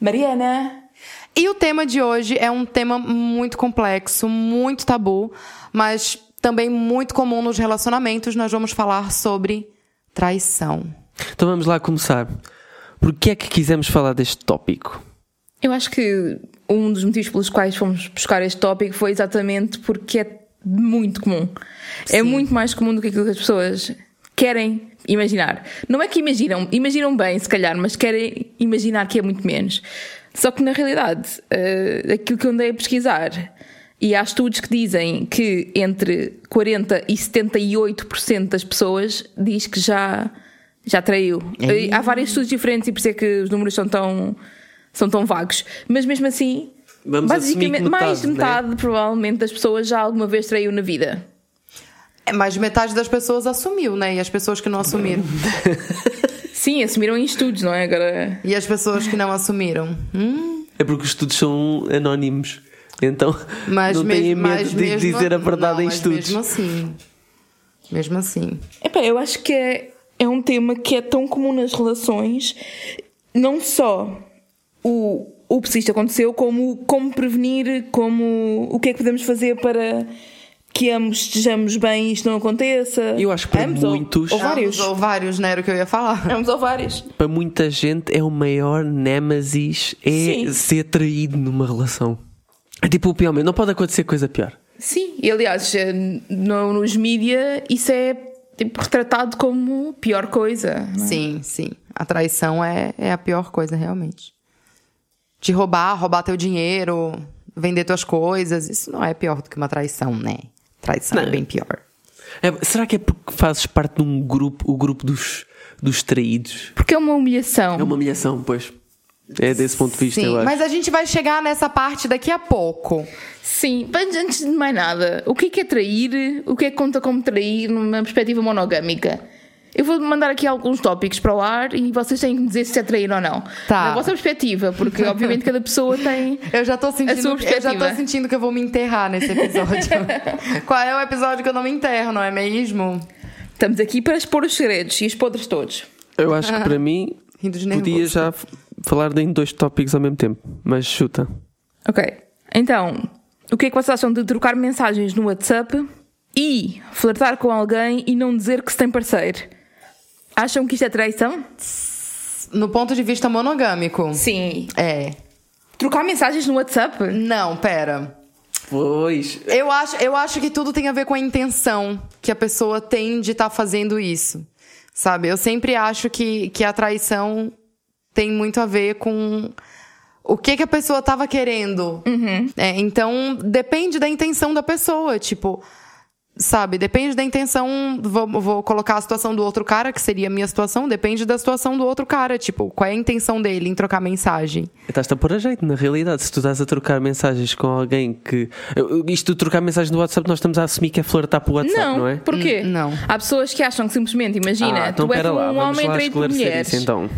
Mariana. E o tema de hoje é um tema muito complexo, muito tabu, mas também muito comum nos relacionamentos. Nós vamos falar sobre traição. Então vamos lá começar. Por que é que quisemos falar deste tópico? Eu acho que um dos motivos pelos quais fomos buscar este tópico foi exatamente porque é muito comum. É muito mais comum do que aquilo que as pessoas querem imaginar. Não é que imaginam, imaginam bem, se calhar, mas querem imaginar que é muito menos. Só que na realidade, uh, aquilo que eu andei a pesquisar, e há estudos que dizem que entre 40% e 78% das pessoas diz que já, já traiu. É. Há vários estudos diferentes e por isso é que os números são tão, são tão vagos. Mas mesmo assim, Vamos basicamente, mais de metade, metade, provavelmente, das pessoas já alguma vez traiu na vida. É, mais de metade das pessoas assumiu, né? E as pessoas que não assumiram. Sim, assumiram em estudos, não é? Agora. E as pessoas que não assumiram. Hum, É porque os estudos são anónimos. Então mas não têm mesmo, medo mas de mesmo, dizer a verdade não, em mas estudos. Mesmo assim. Mesmo assim. Epá, eu acho que é, é um tema que é tão comum nas relações, não só o, o que isto aconteceu, como como prevenir, como o que é que podemos fazer para que ambos estejamos bem e isto não aconteça. Eu acho que para ambos ou- muitos- Ou, vários. Ambos ou vários, não era o que eu ia falar. Ambos ou vários. Para muita gente é o maior némesis é Sim. ser traído numa relação. É tipo o pior, não pode acontecer coisa pior. Sim, e aliás, eh, no- nos mídia isso é tipo, retratado como pior coisa. não é? Sim, sim. A traição é, é a pior coisa, realmente. Te roubar, roubar teu dinheiro, vender tuas coisas, isso não é pior do que uma traição, né? Traição é Não. bem pior. É- será que é porque fazes parte de um grupo, o grupo dos, dos traídos? Porque é uma humilhação. É uma humilhação, pois. É desse ponto de vista, Sim, eu acho. mas a gente vai chegar nessa parte daqui a pouco. Sim, mas antes de mais nada, o que é que é trair? O que é que conta como trair numa perspectiva monogâmica? Eu vou mandar aqui alguns tópicos para o ar e vocês têm que me dizer se é trair ou não. Tá. Na vossa perspectiva, porque obviamente cada pessoa tem. Eu já A sentindo, sua eu já perspectiva. tô sentindo que eu vou me enterrar nesse episódio. Qual é o episódio que eu não me enterro, não é mesmo? Estamos aqui para expor os segredos e os podres todos. Eu acho que para mim podia já falar em dois tópicos ao mesmo tempo, mas chuta. Ok. Então, o que é que vocês acham de trocar mensagens no WhatsApp e flertar com alguém e não dizer que se tem parceiro? Acham que isto é traição? No ponto de vista monogâmico. Sim. É. Trocar mensagens no WhatsApp? Não, pera. Pois. Eu acho, eu acho que tudo tem a ver com a intenção que a pessoa tem de estar fazendo isso. Sabe? Eu sempre acho que, que a traição tem muito a ver com o que, que a pessoa estava querendo. É, então, depende da intenção da pessoa. Tipo, sabe? Depende da intenção. Vou, vou colocar a situação do outro cara, que seria a minha situação. Depende da situação do outro cara. Tipo, qual é a intenção dele em trocar mensagem? Estás-te a pôr a jeito, na realidade. Se tu estás a trocar mensagens com alguém que. Isto de trocar mensagens no WhatsApp, nós estamos a assumir que é flertar para o WhatsApp, não, não, é? porquê? Hum, não. Há pessoas que acham que simplesmente, imagina, Ah, então tu és lá, um homem lá traído por esclarecer mulheres. isso então.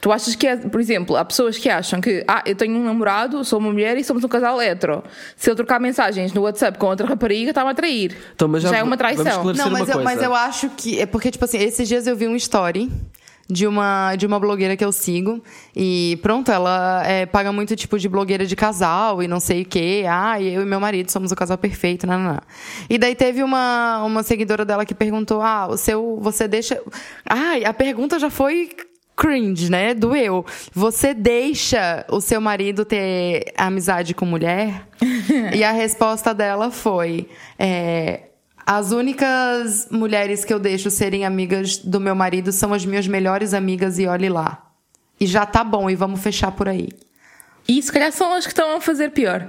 Tu achas que é, por exemplo, há pessoas que acham que, ah, eu tenho um namorado, sou uma mulher e somos um casal hetero. Se eu trocar mensagens no WhatsApp com outra rapariga, está-me a trair. Então, mas já é uma traição. Não, uma mas eu, coisa. mas eu acho que. É porque, tipo assim, esses dias eu vi um story de uma, de uma blogueira que eu sigo. E pronto, ela é, paga muito tipo de blogueira de casal e não sei o quê. Ah, eu e meu marido somos o casal perfeito, não, não, não. E daí teve uma, uma seguidora dela que perguntou: Ah, o seu. Você deixa. Ai, a pergunta já foi. Cringe, né? Doeu. Você deixa o seu marido ter amizade com mulher? e a resposta dela foi: é, as únicas mulheres que eu deixo serem amigas do meu marido são as minhas melhores amigas e olhe lá. E já tá bom, e vamos fechar por aí. E se calhar são as que estão a fazer pior.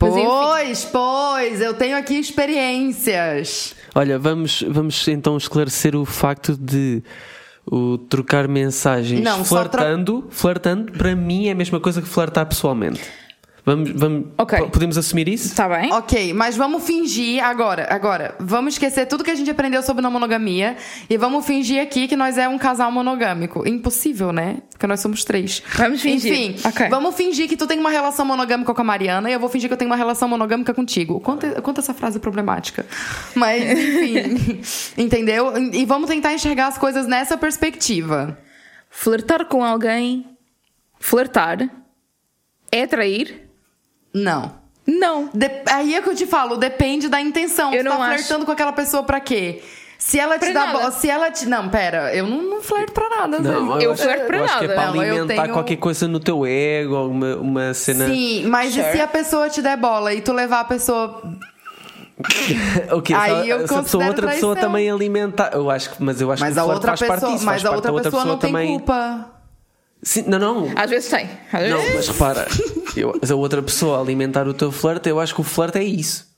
Mas, Pois, pois, eu tenho aqui experiências. Olha, vamos, vamos então esclarecer o facto de o trocar mensagens Não, só tro- flertando, flertando, para mim é a mesma coisa que flertar pessoalmente. Vamos, vamos, Ok. po- podemos assumir isso? Está bem? Ok, mas vamos fingir agora, agora, vamos esquecer tudo que a gente aprendeu sobre não monogamia e vamos fingir aqui que nós é um casal monogâmico. Impossível, né? Porque nós somos três. Vamos fingir. Enfim, Ok. vamos fingir que tu tem uma relação monogâmica com a Mariana e eu vou fingir que eu tenho uma relação monogâmica contigo. Quanto, quanto essa frase problemática. Mas, enfim, entendeu? E vamos tentar enxergar as coisas nessa perspectiva. Flertar com alguém, flertar, é trair? Não. Não. De- aí é que eu te falo, depende da intenção. Eu tu não tá acho. flertando com aquela pessoa pra quê? Se ela te Pra dá nada. bola, se ela te. Não, pera, eu não, não flerto pra nada, Não. Eu acho- flerto para eu acho que é nada. para Não, eu alimentar tenho- qualquer coisa no teu ego, alguma uma cena. Sim, mas e Sure. se a pessoa te der bola e tu levar a pessoa. Ok, Aí eu a- se a pessoa, outra pessoa traição. também alimentar. Eu acho que, mas eu acho Mas que a outra faz parte pessoa, disso, mas faz a parte outra da outra pessoa não tem também. culpa. Sim, não, não. Às vezes tem. Às Não, vezes... mas repara, eu, a outra pessoa alimentar o teu flerte, eu acho que o flerte é isso.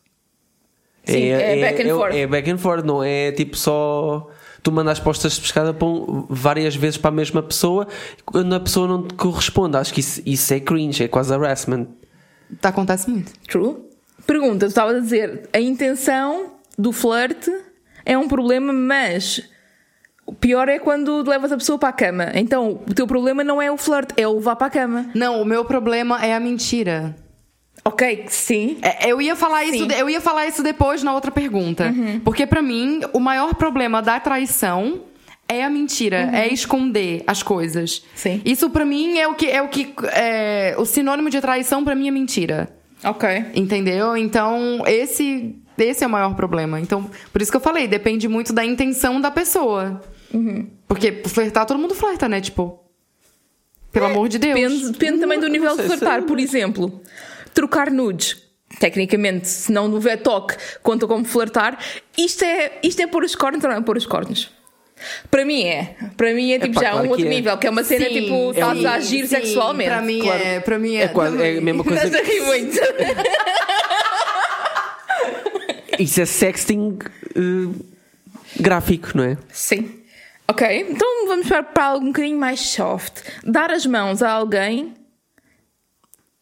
Sim, é back and é, forth. É back and forth, não é tipo só tu mandas postas de pescada para um- várias vezes para a mesma pessoa quando a pessoa não te corresponde. Acho que isso, isso é cringe, é quase harassment. Tá, acontece muito. True. Pergunta, tu estavas a dizer, a intenção do flerte é um problema, mas o pior é quando levas a pessoa para a cama. Então, o teu problema não é o flerte, é o levar para a cama. Não, o meu problema é a mentira. Ok, sim. É, Eu ia falar isso, Sim. Uhum. de- eu ia falar isso depois na outra pergunta. Porque pra mim, o maior problema da traição é a mentira, é esconder as coisas. Uhum. Sim. Isso pra mim é o que é o que é, o sinônimo de traição pra mim é mentira. Ok. Entendeu? Então, esse esse é o maior problema. Então, por isso que eu falei, depende muito da intenção da pessoa. Uhum. Porque flertar todo mundo flerta, né? Tipo, pelo amor de Deus. Depende, depende também do nível de sei se- flertar. Por exemplo, trocar nudes. Tecnicamente, se não houver toque, conta como flertar. Isto é, isto é pôr os cornos ou não é pôr os cornos? Para mim é. Para mim é tipo Epá, já claro um outro é. nível, que é uma cena Sim, tipo, estás a agir sim, sexualmente. Pra mim Claro. é, para mim é. É quase é a mesma coisa. Estás a rir muito. Isso é sexting eh, gráfico, não é? Sim. Ok, então vamos para, para algo um bocadinho mais soft. Dar as mãos a alguém,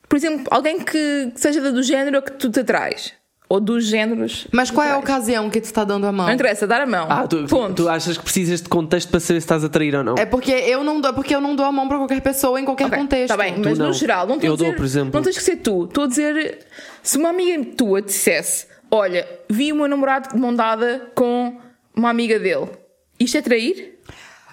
por exemplo, alguém que que seja do género que tu te atrás. Ou dos géneros. Mas qual é a ocasião que tu tá dando a mão? Não interessa, dar a mão. Ah, tu, Ponto. tu achas que precisas de contexto para saber se estás a trair ou não? É porque eu não dou, porque eu não dou a mão pra qualquer pessoa em qualquer Ok, contexto. Tá bem, mas não. no geral, não estou Eu a dizer, dou, por exemplo. Não tens que ser tu. Estou a dizer, se uma amiga tua te dissesse: Olha, vi o meu namorado de mão dada com uma amiga dele, isto é trair?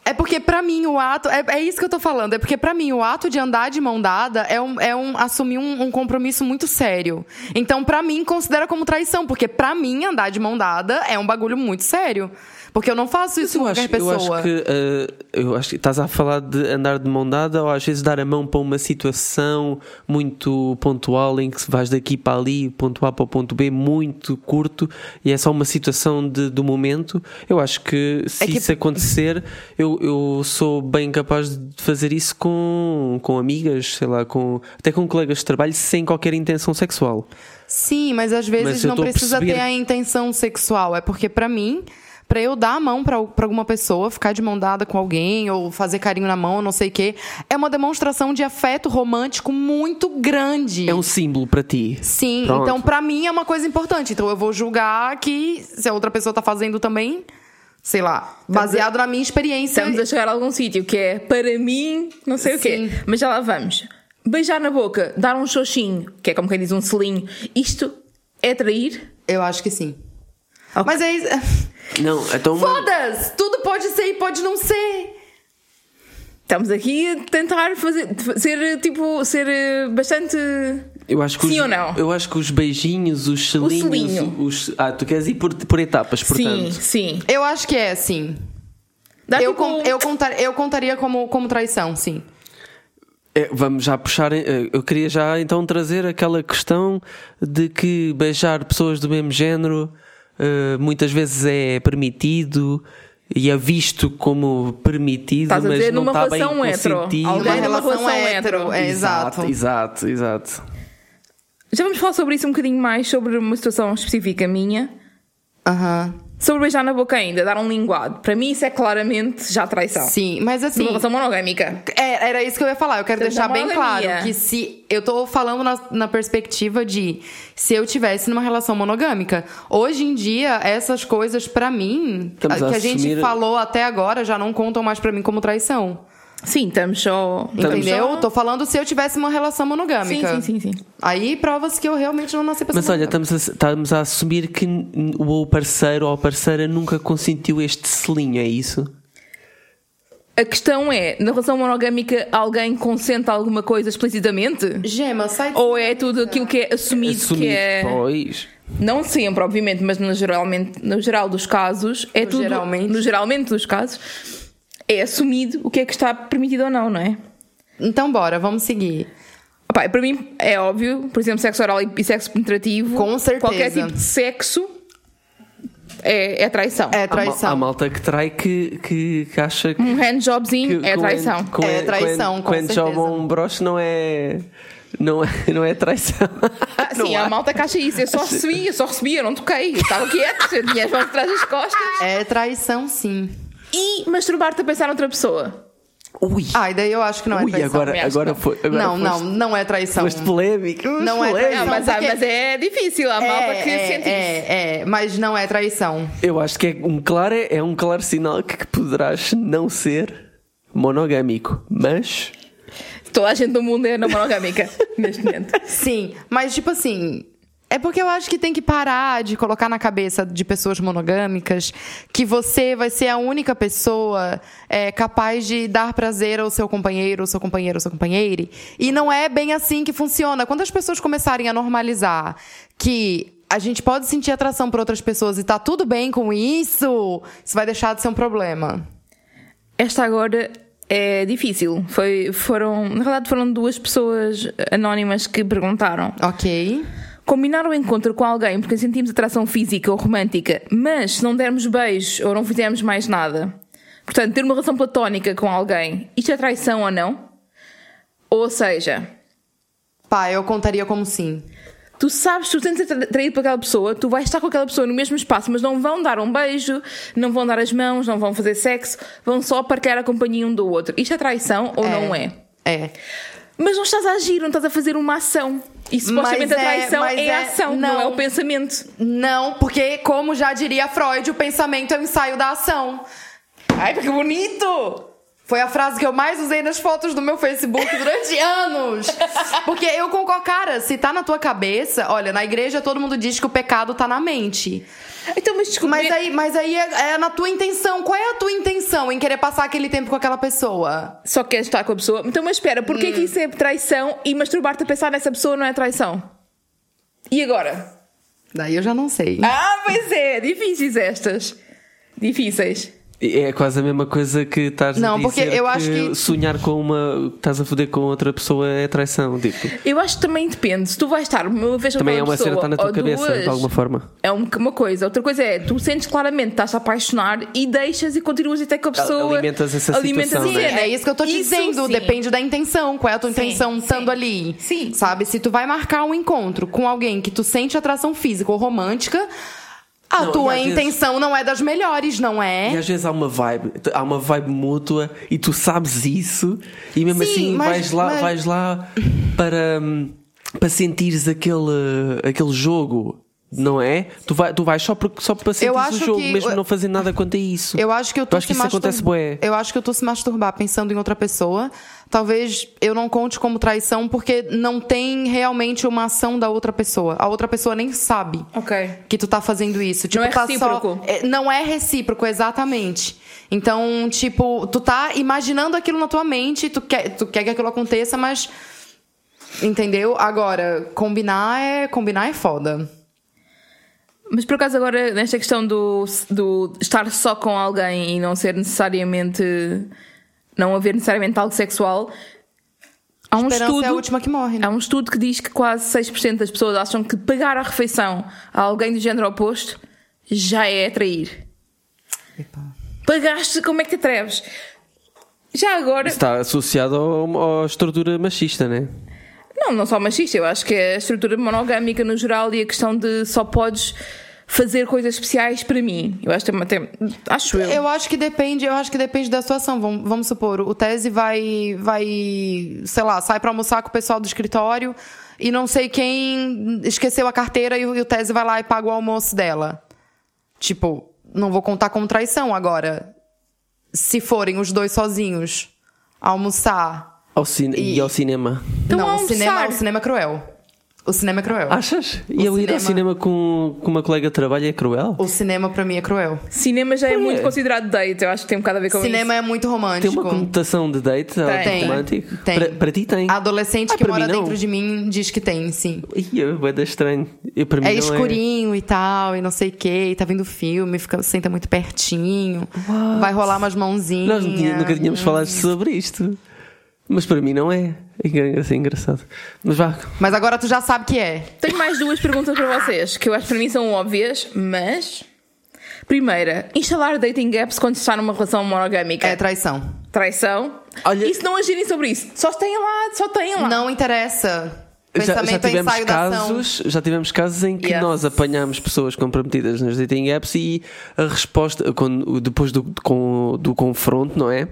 É porque pra mim o ato. É, é isso que eu tô falando. É porque pra mim o ato de andar de mão dada é um, é um assumir um, um compromisso muito sério. Então, pra mim, considera como traição. Porque pra mim, andar de mão dada é um bagulho muito sério. Porque eu não faço isso eu com acho, qualquer eu pessoa. acho que eh, eu acho que estás a falar de andar de mão dada ou às vezes dar a mão para uma situação muito pontual em que se vais daqui para ali, ponto A para o ponto B, muito curto e é só uma situação de, do momento. Eu acho que se É que- isso acontecer, eu, eu sou bem capaz de fazer isso com, com amigas, sei lá, com, até com colegas de trabalho sem qualquer intenção sexual. Sim, mas às vezes Mas eu não precisa perceber- ter a intenção sexual. É porque, pra mim, pra eu dar a mão pra pra alguma pessoa, ficar de mão dada com alguém, ou fazer carinho na mão, não sei o quê, é uma demonstração de afeto romântico muito grande. É um símbolo para ti. Sim, Pronto. então pra mim é uma coisa importante. Então eu vou julgar que se a outra pessoa tá fazendo também, sei lá, baseado na minha experiência. Estamos a chegar a algum sítio que é, para mim, não sei o quê. Sim. Mas já lá vamos. Beijar na boca, dar um xoxinho, que é como quem diz um selinho, isto é trair? Eu acho que sim. Ok. Mas é Não, então. Foda-se! Tudo pode ser e pode não ser. Estamos aqui a tentar fazer, ser, tipo, ser eh, bastante... Eu acho que Sim os, ou não? Eu acho que os beijinhos, os selinhos. selinho. Os, ah, tu queres ir por, por etapas, Sim, portanto. sim. Eu acho que é, sim. Dá Eu, tipo- con- eu, contar, eu contaria como, como traição, sim. É, vamos já puxar. eh, Eu queria já então trazer aquela questão de que beijar pessoas do mesmo género eh, muitas vezes é permitido e é visto como permitido, Estás a mas dizer não está bem hetero. consentido. Alguém Uma numa relação relação hétero, hétero. é exato. Exato, exato. Já vamos falar sobre isso um bocadinho mais, sobre uma situação específica minha. Aham. Sobre beijar na boca ainda, dar um linguado. Para mim isso é claramente já traição. Sim, mas assim. Numa relação monogâmica. É, era isso que eu ia falar. Eu quero Então, deixar da bem claro que se. Eu tô falando na, na perspectiva de se eu tivesse numa relação monogâmica. Hoje em dia, essas coisas, pra mim, a- a que a gente assumir- falou até agora, já não contam mais pra mim como traição. Sim, estamos só. Entendeu? só- Tô falando se eu tivesse uma relação Sim, monogâmica. sim, sim, sim. Aí prova-se que eu realmente não nasci pra Mas olha, estamos a, estamos a assumir que o parceiro ou a parceira nunca consentiu este selinho, é isso? A questão é, na relação monogâmica, alguém consente alguma coisa explicitamente? Gema, sai de... Ou é tudo aquilo que é assumido, Assumido, que é. pois. Não sempre, obviamente, mas no, geralmente, no geral dos casos, é No tudo. geralmente. No geralmente dos casos, é assumido o que é que está permitido ou não, não é? Então bora, vamos seguir. Opá, para mim é óbvio, por exemplo, sexo oral e sexo penetrativo. Com certeza. Qualquer tipo de sexo é, é traição. É Há, traição. há malta que trai que, que, que acha que. Um handjobzinho que é quando- traição. quando- É traição, quando, com certeza. jogam um broche não é. Não é, não é traição. Ah, Não sim, há. a malta que acha isso. Eu só recebi, eu só recebi, eu não toquei. Eu estava quieto, eu tinha as mãos atrás das costas. É traição, sim. E masturbar-te a pensar noutra pessoa. Ui! Ah, e daí eu acho que não é Ui, traição. agora, agora que foi. Agora não, não, foste, não é traição. Foste polémico. Não é polémico. Traição. mas, ah, porque- mas é difícil, há malta que é, sente isso. é, é, mas não é traição. Eu acho que é um claro, é um claro sinal que poderás não ser monogâmico, mas Toda a gente do mundo é monogâmica neste momento. Sim, mas tipo assim. É porque eu acho que tem que parar de colocar na cabeça de pessoas monogâmicas que você vai ser a única pessoa é, capaz de dar prazer ao seu companheiro, ao seu companheiro, ao seu companheiro. E não é bem assim que funciona. Quando as pessoas começarem a normalizar que a gente pode sentir atração por outras pessoas e tá tudo bem com isso, isso vai deixar de ser um problema. Esta agora é difícil. Foi, foram, na verdade, foram duas pessoas anónimas que perguntaram. Ok. Combinar o encontro com alguém porque sentimos atração física ou romântica, mas se não dermos beijos ou não fizermos mais nada. Portanto, ter uma relação platónica com alguém, isto é traição ou não? Ou seja, Pá, eu contaria como sim. tu sabes, tu tens ser traído por aquela pessoa, tu vais estar com aquela pessoa no mesmo espaço, mas não vão dar um beijo, não vão dar as mãos, não vão fazer sexo, vão só partilhar a companhia um do outro. Isto é traição ou não é? É. Mas não estás a agir, não estás a fazer uma ação. E supostamente Mas a é- traição é, é- a ação, não. não. é o pensamento. Não, porque, como já diria Freud, o pensamento é o ensaio da ação. Ai, que bonito! Foi a frase que eu mais usei nas fotos do meu Facebook durante anos. Porque eu concordo, cara, se tá na tua cabeça, olha, na igreja todo mundo diz que o pecado tá na mente. Então, mas desculpa. Mas aí, mas aí é, é na tua intenção. Qual é a tua intenção em querer passar aquele tempo com aquela pessoa? Só queres estar com a pessoa. Então, mas espera, porquê Hum. que isso é traição e masturbar-te a pensar nessa pessoa não é traição? E agora? Daí eu já não sei. Ah, pois é, difíceis estas. Difíceis. É quase a mesma coisa que estás Não, a porque dizer eu que acho que- sonhar com uma. estás a foder com outra pessoa é traição. Tipo, Eu acho que também depende. Se tu vais estar uma vez com também é aquela uma cena que pessoa está na tua cabeça, duas, de alguma forma. É um- uma coisa. Outra coisa é, tu sentes claramente, estás a apaixonar e deixas e continuas até com a pessoa. Alimentas essa alimentas situação, a né? cena. É isso que eu tô te Isso dizendo. sim. Depende da intenção. Qual é a tua Sim, intenção estando sim. ali? Sim. Sabe? Se tu vai marcar um encontro com alguém que tu sente atração física ou romântica, a Não, tua e às vezes- intenção não é das melhores, não E é? às vezes há uma vibe, há uma vibe mútua e tu sabes isso e mesmo Sim, assim mas- vais lá, mas- vais lá para, hum, para sentires aquele, aquele jogo, não é? Tu, vai, tu vais só, porque, só para sentires acho o jogo, que- mesmo não fazer nada quanto a isso. Eu acho que eu que se isso acontece mastur- bué. Eu acho que eu tô se masturbar pensando em outra pessoa. Talvez eu não conte como traição porque não tem realmente uma ação da outra pessoa. A outra pessoa nem sabe Ok. que tu tá fazendo isso. Tipo, é tá recíproco. Só... é, Não é recíproco, exatamente. Então, tipo, tu tá imaginando aquilo na tua mente, tu quer, tu quer que aquilo aconteça, mas. Entendeu? Agora, combinar é. Combinar é foda. Mas por acaso agora, nesta questão do, do estar só com alguém e não ser necessariamente. Não haver necessariamente algo sexual. Há um Esperança estudo. é a última que morre, né? Há um estudo que diz que quase 6% das pessoas acham que pagar a refeição a alguém do género oposto já é atrair. Epa. Pagaste, como é que te atreves? Já agora. Isso está associado à estrutura machista, né? Não, não só machista, eu acho que é a estrutura monogâmica no geral e a questão de só podes fazer coisas especiais para mim. Eu acho que até, acho eu. Eu acho que depende, eu acho que depende da situação. Vamos, vamos supor, o Tese vai, vai, sei lá, sai pra almoçar com o pessoal do escritório e não sei quem esqueceu a carteira e o, e o Tese vai lá e paga o almoço dela. Tipo, não vou contar como traição agora. Se forem os dois sozinhos almoçar. Ao E- e... ao cinema. Então não, o almoçar. cinema, o cinema é cruel. O cinema é cruel. Achas? E eu ir cinema. ao cinema com, com uma colega de trabalho é cruel? O cinema pra mim é cruel. Cinema já é quê? muito considerado date, eu acho que tem um bocado a ver com cinema isso. é muito Tem romântico. uma conotação de date Tem. romântico? Tem. Para, para ti tem. A adolescente Ah, que para mora não. dentro de mim diz que tem, sim. Ih, é da estranho. Eu, para mim É não escurinho e tal, e não sei o que, e tá vendo filme, fica, senta muito pertinho, vai rolar umas mãozinhas. Nós nunca tínhamos falado sobre isto. Mas para mim não é. É é engraçado. Mas vá. Mas agora tu já sabe que é. Tenho mais duas perguntas para vocês, que eu acho que para mim são óbvias, mas. Primeira, instalar dating apps quando se está numa relação monogâmica. É traição. Traição. Olha- E se não agirem sobre isso? Só têm lá, só têm lá. Não interessa. Já, já tivemos ensaio da ação. casos, já tivemos casos em que Yes. nós apanhámos pessoas comprometidas nas dating apps e a resposta, quando, depois do, com- do confronto, não é?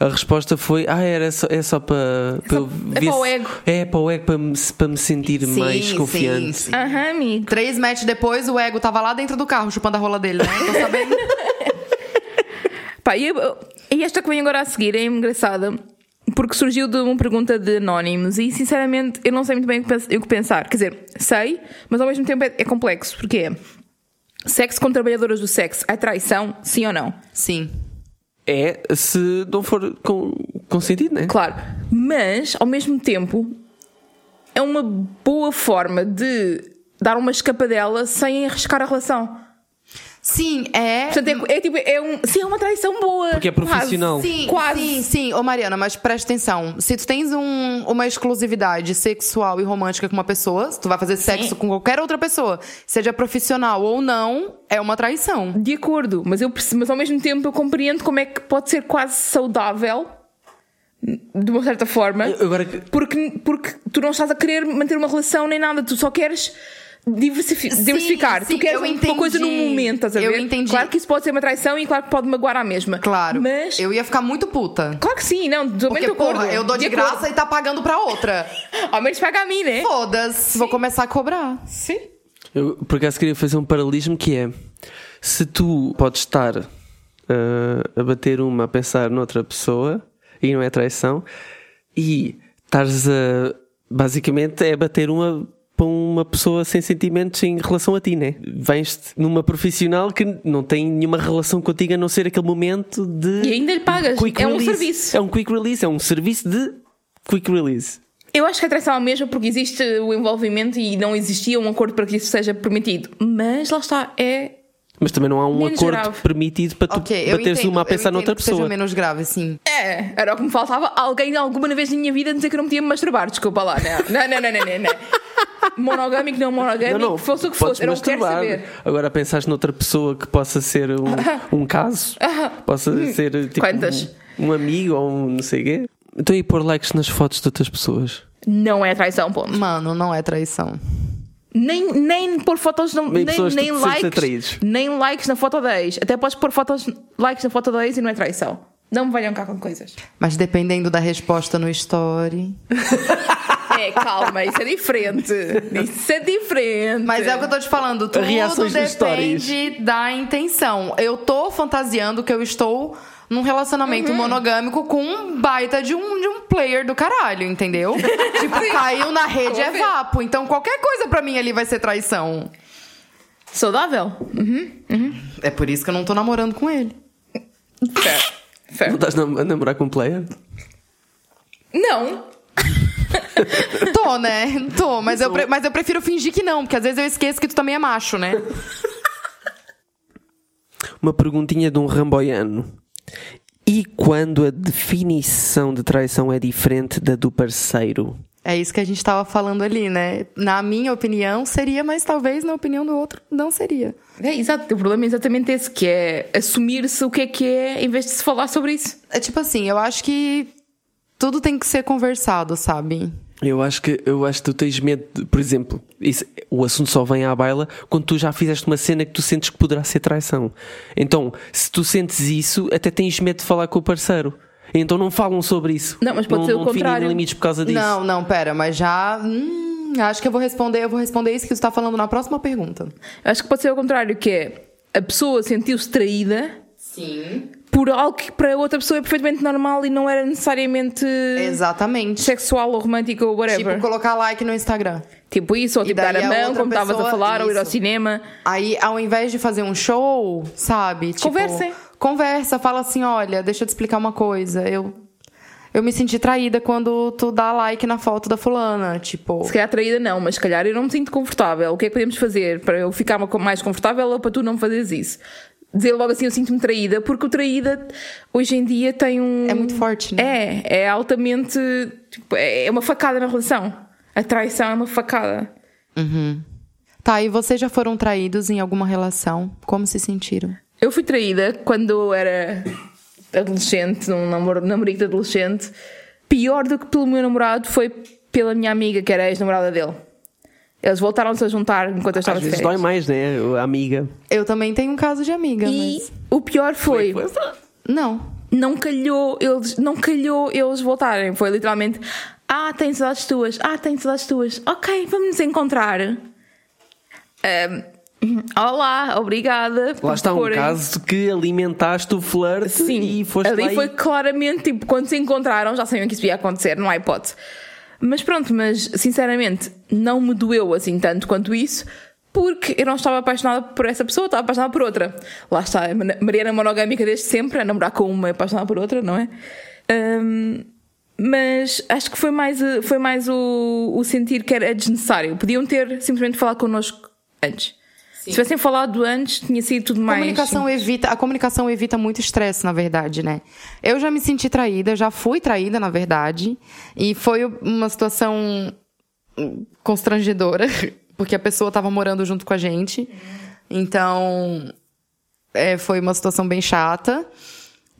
A resposta foi: Ah, era só, é só para, para eu é para o ego." É para o ego, para me, para me sentir Sim, mais confiante. sim. Aham, amigo. Três matches depois, o ego tava lá dentro do carro, chupando a rola dele, né? Tô sabendo. Pá, e, eu- e esta que vem agora a seguir é engraçada. Porque surgiu de uma pergunta de anónimos e sinceramente eu não sei muito bem o que pens- o que pensar. Quer dizer, sei, mas ao mesmo tempo é, é complexo. Porque é sexo com trabalhadoras do sexo é traição, sim ou não? Sim. É se não for com, com sentido, não é? Claro. Mas, ao mesmo tempo, é uma boa forma de dar uma escapadela sem arriscar a relação. Sim, é. Portanto, é, é tipo, é um. Sim, é uma traição boa. Porque é profissional. Sim, Quase. sim, sim. Ô, Mariana, mas presta atenção. Se tu tens um- uma exclusividade sexual e romântica com uma pessoa, se tu vai fazer sexo com qualquer outra pessoa, seja profissional ou não, é uma traição. De acordo, mas, eu, mas ao mesmo tempo eu compreendo como é que pode ser quase saudável, de uma certa forma, Agora que- porque, porque tu não estás a querer manter uma relação nem nada, tu só queres diversifi- Sim, diversificar. sim, tu queres eu uma entendi. coisa no momento, estás a Eu ver? entendi. Claro que isso pode ser uma traição e claro que pode magoar à mesma. Claro. Mas. Eu ia ficar muito puta. Claro que sim, não, totalmente Porque, de acordo. porra, eu dou de, acordo. graça e tá pagando pra outra. Ao menos paga a mim, né? Foda-se. Vou começar a cobrar. Sim. Eu por acaso queria fazer um paralelismo que é se tu podes estar ah, a bater uma a pensar noutra pessoa e não é traição e estares a basicamente é bater uma para uma pessoa sem sentimentos em relação a ti, né? Vens numa profissional que não tem nenhuma relação contigo a não ser aquele momento de E ainda lhe pagas. É um release. serviço. É um quick release, é um serviço de quick release. Eu acho que é traição à mesma porque existe o envolvimento e não existia um acordo para que isso seja permitido. Mas lá está, é. Mas também não há um Menos acordo grave. permitido para tu Ok, eu bateres entendo, uma a pensar noutra que seja pessoa. menos grave, sim. É, era o que me faltava. Alguém alguma vez na minha vida dizer que eu não podia me masturbar. Desculpa lá, não. Não, não, não, não, não. não. Monogâmico, não monogâmico, fosse o que fosse. Eu não quero saber. Agora pensaste noutra pessoa que possa ser um, um caso, possa ser tipo Quantas? Um, um amigo ou um não sei o quê. Então e pôr likes nas fotos de outras pessoas? Não é traição, ponto. Mano, não é traição. Nem, nem pôr fotos, não, nem, nem likes. Nem likes na foto da ex. Até podes pôr fotos, likes na foto da ex e não é traição. Não me venham cá com coisas. Mas dependendo da resposta no story. É, calma, isso é diferente. Isso é diferente. Mas é o que eu tô te falando, tudo Reações depende da intenção. Eu tô fantasiando que eu estou num relacionamento monogâmico com um baita de um, de um player do caralho, entendeu? tipo, caiu na rede é Tô vendo. vapo. Então qualquer coisa pra mim ali vai ser traição. Saudável? É por isso que eu não tô namorando com ele. Fair. Não estás nam- a namorar com um player? Não. Tô, né? Tô, mas eu, mas eu prefiro fingir que não, porque às vezes eu esqueço que tu também é macho, né? Uma perguntinha de um ramboiano. E quando a definição de traição é diferente da do parceiro? É isso que a gente tava falando ali, né? Na minha opinião, seria, mas talvez na opinião do outro não seria. É, exato. O problema é exatamente esse, que é assumir-se o que é que é, em vez de se falar sobre isso. É tipo assim, eu acho que tudo tem que ser conversado, sabe? Eu acho que eu acho que tu tens medo, de, por exemplo, isso, o assunto só vem à baila quando tu já fizeste uma cena que tu sentes que poderá ser traição. Então, se tu sentes isso, até tens medo de falar com o parceiro. Então não falam sobre isso. Não, mas pode não, ser o não contrário. limites por causa disso. Não, não, pera, mas já. hum, acho que eu vou responder, eu vou responder isso que você tá falando na próxima pergunta. Acho que pode ser o contrário, que é a pessoa sentiu-se traída Sim. Por algo que para outra pessoa é perfeitamente normal e não era necessariamente Exatamente. sexual ou romântico ou whatever. Tipo, colocar like no Instagram. Tipo isso, ou tipo dar a mão, como estavas a falar, ou ir ao isso. cinema. Aí, ao invés de fazer um show, sabe? Tipo, Conversem. Conversa, fala assim: olha, deixa eu te explicar uma coisa. Eu, eu me senti traída quando tu dá like na foto da fulana. Tipo. Se calhar traída não, mas se calhar eu não me sinto confortável. O que é que podemos fazer para eu ficar ma- mais confortável ou para tu não fazeres isso? Dizer logo assim, eu sinto-me traída, porque o traída hoje em dia tem um. É muito forte, né? É, é altamente. tipo, é uma facada na relação. A traição é uma facada. Tá, e vocês já foram traídos em alguma relação? Como se sentiram? Eu fui traída quando eu era adolescente, num namoro, namorico de adolescente. Pior do que pelo meu namorado foi pela minha amiga, que era ex-namorada dele. Eles voltaram-se a juntar enquanto eu estava Às de vezes férias. dói mais, né? A amiga. Eu também tenho um caso de amiga, E mas. o pior foi, Não. não calhou eles, não calhou eles voltarem. Foi literalmente, ah, tenho saudades tuas, ah, tenho saudades tuas. Ok, vamos nos encontrar. Ahm, olá, obrigada. por Lá está um porem- caso que alimentaste o flerte Sim, e foste ali lá e- foi claramente, tipo, quando se encontraram, já sabiam que isso ia acontecer, não há hipótese. Mas pronto, mas sinceramente, não me doeu assim tanto quanto isso, porque eu não estava apaixonada por essa pessoa, estava apaixonada por outra. Lá está, Mariana monogâmica desde sempre, a namorar com uma e apaixonada por outra, não é? Hum, mas acho que foi mais, eh, foi mais o, o sentir que era desnecessário. Podiam ter simplesmente falado connosco antes. Se tivessem falado antes, tinha sido tudo mais. Comunicação evita, a comunicação evita muito estresse, na verdade, né? Eu já me senti traída, já fui traída, na verdade, e foi uma situação constrangedora, porque a pessoa estava morando junto com a gente. Então, é, foi uma situação bem chata.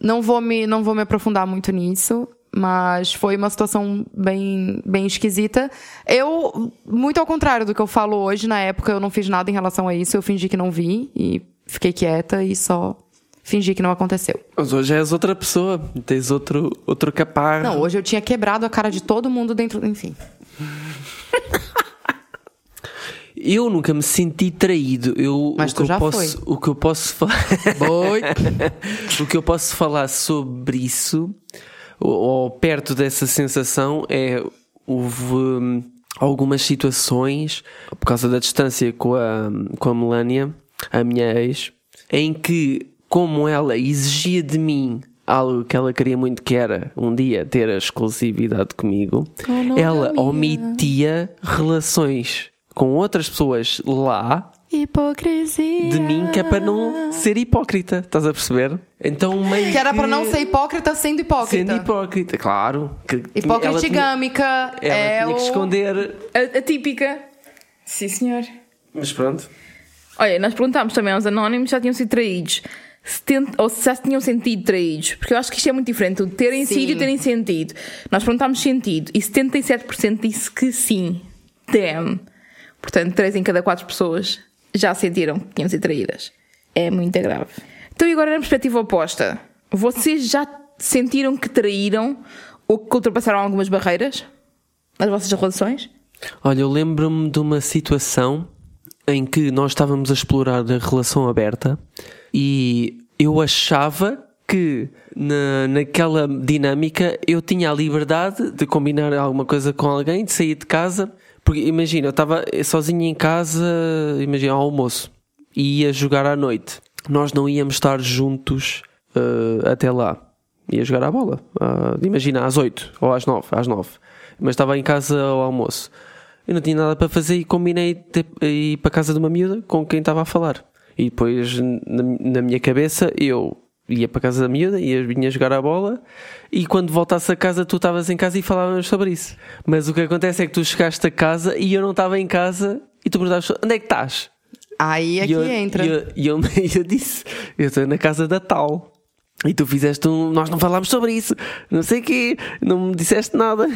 Não vou me, não vou me aprofundar muito nisso, mas foi uma situação bem, bem esquisita. Eu, muito ao contrário do que eu falo hoje, na época eu não fiz nada em relação a isso, eu fingi que não vi e fiquei quieta e só fingi que não aconteceu. Mas hoje és outra pessoa, tens outro, outro capaz. Não, hoje eu tinha quebrado a cara de todo mundo dentro, enfim. Eu nunca me senti traído. Eu, Mas o tu que já eu posso, O que eu posso falar. o que eu posso falar sobre isso, ou, perto dessa sensação, é houve hum, algumas situações, por causa da distância com a, com a Melania, a minha ex, em que, como ela exigia de mim algo que ela queria muito, que era um dia ter a exclusividade comigo, ela omitia relações com outras pessoas lá Hipocrisia. de mim que é para não ser hipócrita, estás a perceber? Então meio Que era para não ser hipócrita sendo hipócrita. sendo hipócrita, claro. Que tinha- Hipocritigâmica Ela é tinha o... que esconder. A, a típica. Sim, senhor. Mas pronto. Olha, nós perguntámos também aos anónimos se já tinham sido traídos. Se tent- Ou se já se tinham sentido traídos. Porque eu acho que isto é muito diferente. O terem Sim. sido e o terem sentido. Nós perguntámos sentido e 77% disse que sim. Damn. Portanto, 3 em cada 4 pessoas já sentiram que tinham sido traídas. É muito grave. Então, e agora na perspectiva oposta? Vocês já sentiram que traíram ou que ultrapassaram algumas barreiras nas vossas relações? Olha, eu lembro-me de uma situação em que nós estávamos a explorar a relação aberta e eu achava que na, naquela dinâmica eu tinha a liberdade de combinar alguma coisa com alguém, de sair de casa. Porque imagina, eu estava sozinho em casa, imagina, ao almoço, e ia jogar à noite. Nós não íamos estar juntos eh, até lá. Ia jogar à bola. Ah, imagina, às 8 ou às 9, às 9. Mas estava em casa ao almoço. Eu não tinha nada para fazer e combinei de ir para a casa de uma miúda com quem estava a falar. E depois, na, na minha cabeça, eu ia para a casa da miúda, ia, vinha jogar a bola e quando voltasse a casa tu estavas em casa e falávamos sobre isso. Mas o que acontece é que tu chegaste a casa e eu não estava em casa e tu perguntavas onde é que estás? Aí é E que eu, entra. E eu, eu, e eu disse, eu estou na casa da tal. E tu fizeste um. Nós não falámos sobre isso, não sei o quê, não me disseste nada.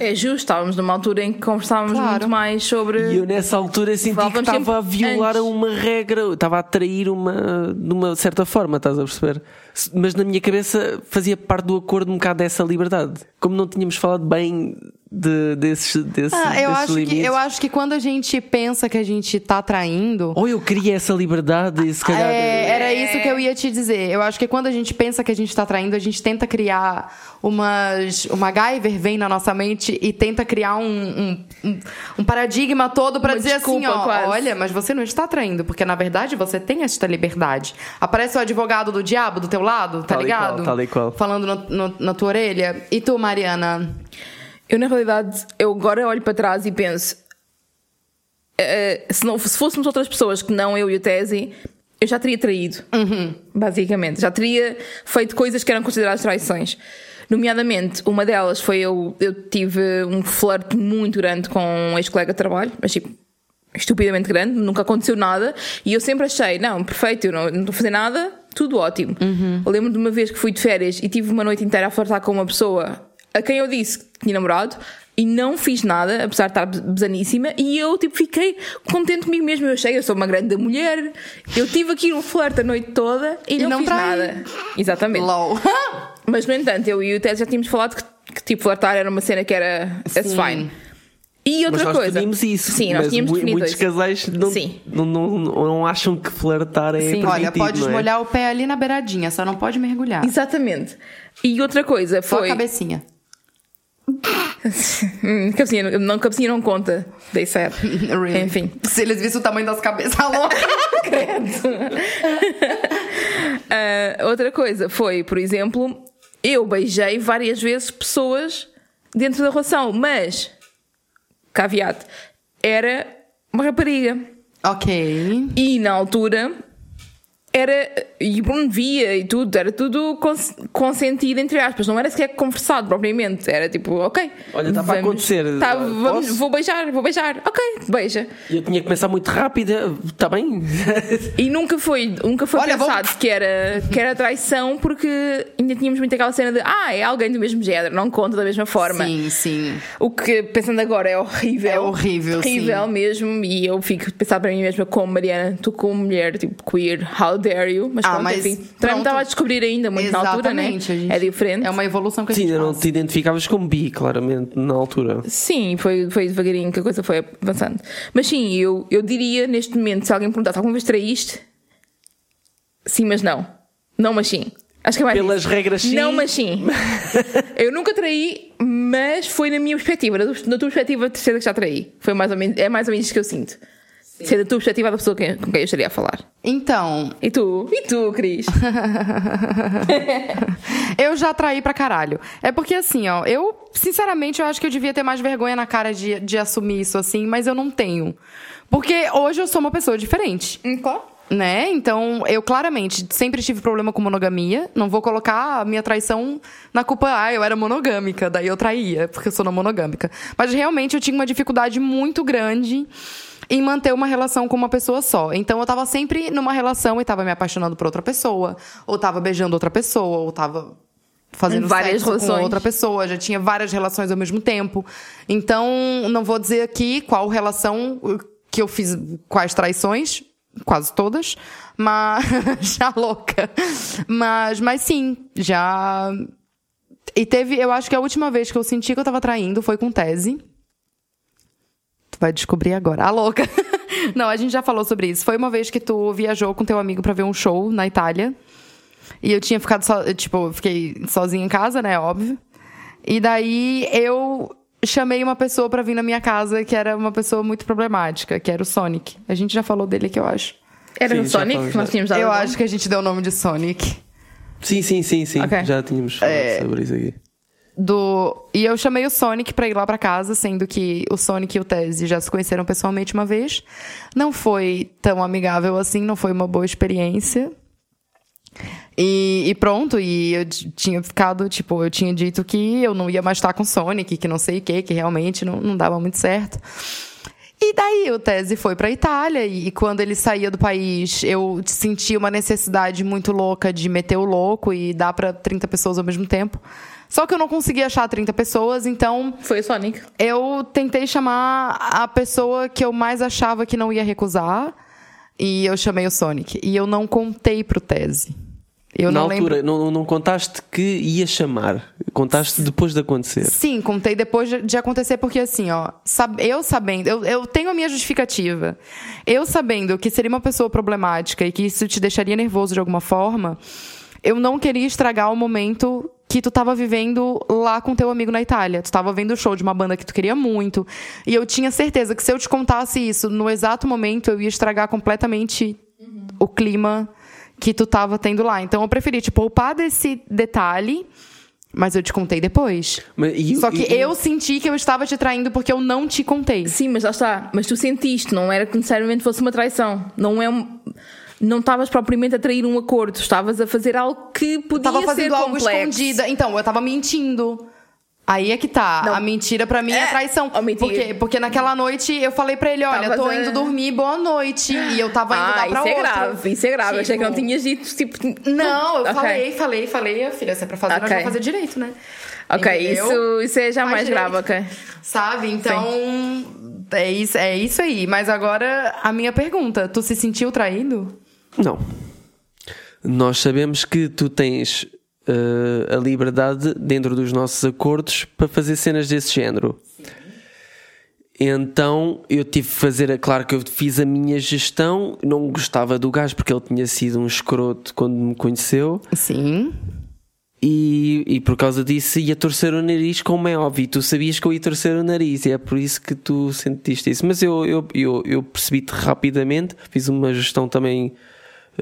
É justo, estávamos numa altura em que conversávamos Claro. muito mais sobre. E eu nessa altura senti que Falávamos estava a violar antes. uma regra, estava a atrair uma. de uma certa forma, estás a perceber? Mas na minha cabeça fazia parte do acordo um bocado dessa liberdade. Como não tínhamos falado bem de, desses, desses, Ah, eu desses acho, que, limites. eu acho que quando a gente pensa que a gente tá traindo. Ou eu queria essa liberdade se calhar. É, era isso que eu ia te dizer. Eu acho que quando a gente pensa que a gente tá traindo, a gente tenta criar umas. Uma MacGyver vem na nossa mente e tenta criar um, um, um- paradigma todo pra Uma dizer assim: desculpa, ó, quase. olha, mas você não está traindo, porque na verdade você tem esta liberdade. Aparece o advogado do diabo do teu lado, tá Tal e ligado? qual, tal e qual. Falando no- no- na tua orelha. E tu, Mariana? Eu, na realidade, eu agora olho para trás e penso: eh, se, não, se fôssemos outras pessoas que não eu e o Tesi, eu já teria traído. Basicamente. Já teria feito coisas que eram consideradas traições. Nomeadamente, uma delas foi eu, eu tive um flerte muito grande com um ex-colega de trabalho, mas tipo, estupidamente grande, nunca aconteceu nada, e eu sempre achei, não, perfeito, eu não, não estou a fazer nada, tudo ótimo. Eu lembro de uma vez que fui de férias e tive uma noite inteira a flertar com uma pessoa a quem eu disse que tinha namorado e não fiz nada, apesar de estar besaníssima, e eu tipo fiquei contente comigo mesmo. Eu achei, eu sou uma grande mulher, eu tive aqui um flerte a noite toda e, E não, não fiz traí. nada. Exatamente. LOL. Mas, no entanto, eu e o Ted já tínhamos falado que, que tipo, flertar era uma cena que era that's Sim. fine. E outra Mas nós coisa. definimos isso. Sim, nós mas tínhamos definido Muitos isso. casais não, Sim. não, não, não acham que flertar é Sim. permitido, Olha, podes é? molhar o pé ali na beiradinha, só não pode mergulhar. Exatamente. E outra coisa Só a foi. cabecinha. Hum, cabecinha, não, cabecinha não conta. Dei certo. Really. Enfim. Se eles vissem o tamanho das cabeças loucas. Ah, outra coisa foi, por exemplo, eu beijei várias vezes pessoas dentro da relação, mas, caveat, era uma rapariga. ok. E na altura era. E o Bruno via e tudo, era tudo cons- consentido, entre aspas. Não era sequer conversado propriamente. Era tipo, ok. Olha, tá para vamos- acontecer. tá, vamos- vou beijar, vou beijar. Ok, beija. E eu tinha que pensar muito rápida, está bem? E nunca foi, nunca foi Olha, pensado que, era, que era traição porque ainda tínhamos muito aquela cena de ah, é alguém do mesmo género, não conta da mesma forma. Sim, sim. O que, pensando agora, é horrível. É horrível, Horrível sim. mesmo. E eu fico a pensar para mim mesma como Mariana, tu como mulher, tipo, queer, how dare you? Mas Ah, pronto, mas enfim. Também estava a descobrir ainda muito na altura, né? Exatamente, gente- É diferente. É uma evolução que a Sim, gente ainda não faz. te identificavas como bi, claramente, na altura. Sim, foi, foi devagarinho que a coisa foi avançando. Mas sim, eu, eu diria neste momento, se alguém perguntasse alguma vez traíste? Sim, mas não. Não, mas sim. Acho que é mais Pelas isso. regras, sim. Não, mas sim. eu nunca traí, mas foi na minha perspectiva. Na tua, na tua perspectiva, de certeza que já traí. Foi mais ou menos, é mais ou menos isso que eu sinto. Ser da tua perspectiva da pessoa com com quem eu estaria a falar. Então, E tu? E tu, Cris? eu já traí pra caralho. É porque assim, ó, eu, sinceramente, eu acho que eu devia ter mais vergonha na cara de, de assumir isso assim, mas eu não tenho. Porque hoje eu sou uma pessoa diferente. Claro. Né? Então, eu claramente sempre tive problema com monogamia. Não vou colocar a minha traição na culpa, ah, eu era monogâmica, daí eu traía, porque eu sou não monogâmica. Mas realmente eu tinha uma dificuldade muito grande em manter uma relação com uma pessoa só. Então eu tava sempre numa relação e tava me apaixonando por outra pessoa, ou tava beijando outra pessoa, ou tava fazendo Várias sexo com relações. outra pessoa, já tinha várias relações ao mesmo tempo. Então, não vou dizer aqui qual relação que eu fiz, quais traições, quase todas, mas já louca. Mas, mas sim, já. E teve, eu acho que a última vez que eu senti que eu tava traindo foi com tese. Tu vai descobrir agora. A louca. Não, a gente já falou sobre isso. Foi uma vez que tu viajou com teu amigo pra ver um show na Itália. E eu tinha ficado só, tipo, eu fiquei sozinha em casa, né, óbvio. E daí eu chamei uma pessoa pra vir na minha casa que era uma pessoa muito problemática, que era o Sonic. A gente já falou dele aqui, eu acho. Era Sim, o já Sonic que nós já. tínhamos dado. eu acho que a gente deu o nome de Sonic. Sim, sim, sim, sim. Ok. Já tínhamos falado É. sobre isso aqui. Do e eu chamei o Sonic pra ir lá pra casa, sendo que o Sonic e o Tese já se conheceram pessoalmente uma vez. Não foi tão amigável assim, não foi uma boa experiência. E, e pronto, e eu tinha ficado, tipo, eu tinha dito que eu não ia mais estar com o Sonic, que não sei o que, que realmente não, não dava muito certo. E daí o Tese foi pra Itália e, e quando ele saía do país, eu sentia uma necessidade muito louca de meter o louco e dar pra 30 pessoas ao mesmo tempo. Só que eu não conseguia achar 30 pessoas, então Foi o Sonic. eu tentei chamar a pessoa que eu mais achava que não ia recusar e eu chamei o Sonic. E eu não contei pro Tese. Eu Na não altura, lembro. não, não contaste que ia chamar. Contaste depois de acontecer. Sim, contei depois de, acontecer, porque assim, ó, eu sabendo, eu, eu tenho a minha justificativa. Eu sabendo que seria uma pessoa problemática e que isso te deixaria nervoso de alguma forma, eu não queria estragar o momento que tu tava vivendo lá com teu amigo na Itália. Tu tava vendo o show de uma banda que tu queria muito. E eu tinha certeza que se eu te contasse isso no exato momento, eu ia estragar completamente o clima que tu tava tendo lá. Então eu preferi te poupar desse detalhe, mas eu te contei depois. Mas, e- Só que e- eu senti que eu estava te traindo porque eu não te contei. Sim, mas lá está. Mas tu sentiste, não era que necessariamente fosse uma traição. Não é um. Não estavas propriamente a trair um acordo, estavas a fazer algo que podia tava ser fazendo algo complexo. escondida. Então, eu tava mentindo. Aí é que tá. Não. A mentira pra mim é, É, traição. mentira. Porque, porque naquela noite eu falei pra ele, olha, Tavas tô a- indo dormir, boa noite. E eu tava indo Ah, dar pra isso é outro. grave, isso é grave. Eu achei que não Tipo, tinhas dito, tipo. Não, eu Ok. falei, falei, falei, filha, se é pra fazer, nós Ok. vamos fazer direito, né? Ok, Entendeu? isso, isso é já Faz mais direito. grave, ok. Sabe? Então, é isso, é isso aí. Mas agora, a minha pergunta: tu se sentiu traído? Não. Nós sabemos que tu tens eh, a liberdade, dentro dos nossos acordos, para fazer cenas desse género. Então eu tive que fazer, é claro que eu fiz a minha gestão, não gostava do gajo porque ele tinha sido um escroto quando me conheceu Sim. e, e por causa disso ia torcer o nariz, como é óbvio. Tu sabias que eu ia torcer o nariz e é por isso que tu sentiste isso. Mas eu, eu, eu, eu percebi-te rapidamente, fiz uma gestão também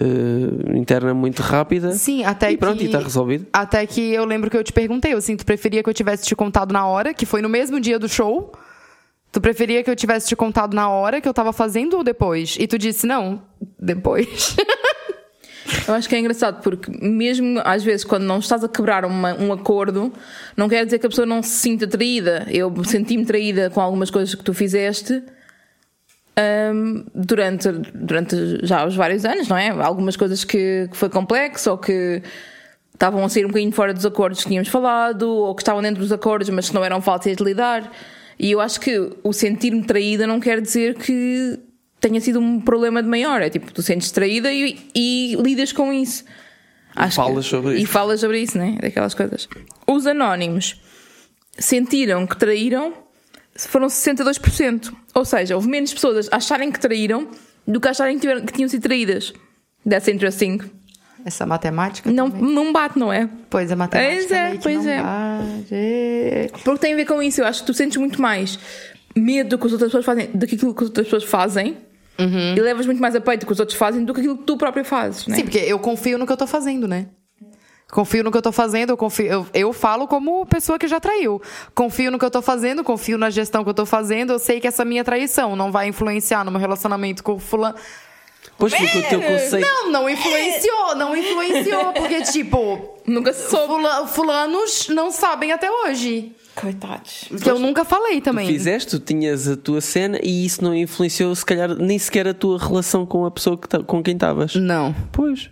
eh, interna muito rápida. Sim, até e pronto, que... e está resolvido. Até que eu lembro que eu te perguntei, eu assim, tu preferia que eu tivesse te contado na hora, que foi no mesmo dia do show? Tu preferia que eu tivesse te contado na hora que eu tava fazendo ou depois? E tu disse, não, depois. Eu acho que é engraçado porque, mesmo às vezes, quando não estás a quebrar uma- um acordo, não quer dizer que a pessoa não se sinta traída. Eu senti-me traída com algumas coisas que tu fizeste hum, durante, durante já os vários anos, não é? Algumas coisas que, que foi complexo ou que estavam a sair um bocadinho fora dos acordos que tínhamos falado ou que estavam dentro dos acordos, mas que não eram fáceis de lidar. E eu acho que o sentir-me traída não quer dizer que tenha sido um problema de maior. É tipo, tu sentes traída e, e lidas com isso. Acho falas sobre E isso. falas sobre isso, né? Daquelas coisas. Os anónimos sentiram que traíram foram 62%. Ou seja, houve menos pessoas a acharem que traíram do que acharem que, tiveram- que tinham sido traídas. That's interesting. Essa matemática? Não, também. não bate, não é? Pois a matemática Pois é, meio que pois é. Porque tem a ver com isso. Eu acho que tu sentes muito mais medo do que as outras pessoas fazem, do que aquilo que as outras pessoas fazem. E levas muito mais a peito do que os outros fazem do que aquilo que tu próprio fazes, né? Sim, porque eu confio no que eu tô fazendo, né? Confio no que eu tô fazendo, eu, confio, eu, eu falo como pessoa que já traiu. Confio no que eu tô fazendo, confio na gestão que eu tô fazendo, eu sei que essa minha traição não vai influenciar no meu relacionamento com o fulano. Pois porque o teu conceito. Não, não influenciou, não influenciou, porque, tipo, Nunca soube. fula- fulanos não sabem até hoje. Coitados. Que eu nunca falei também. Fizeste, tu tinhas a tua cena e isso não influenciou, se calhar, nem sequer a tua relação com a pessoa que ta- com quem estavas. Não. Pois.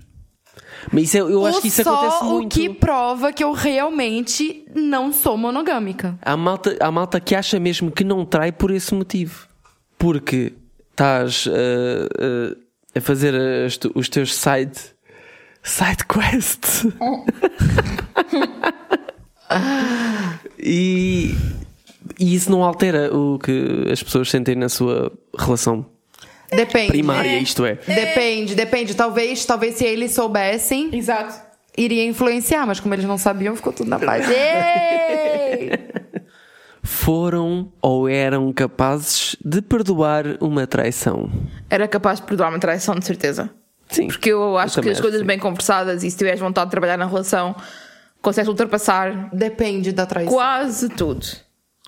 Mas isso é- eu acho O que isso só acontece o muito. que prova que eu realmente não sou monogâmica. Há malta, há malta que acha mesmo que não trai por esse motivo. Porque estás uh, uh, a fazer as os teus side, side quests. e, e isso não altera o que as pessoas sentem na sua relação Depende. primária, isto é. Depende, depende. Talvez, talvez se eles soubessem, Exato. iria influenciar, mas como eles não sabiam, ficou tudo na paz. Ei! Foram ou eram capazes de perdoar uma traição. Era capaz de perdoar uma traição, de certeza. Sim. Porque eu acho que também as coisas que sim. bem conversadas e se tiveres vontade de trabalhar na relação, consegues ultrapassar Depende da traição. quase tudo.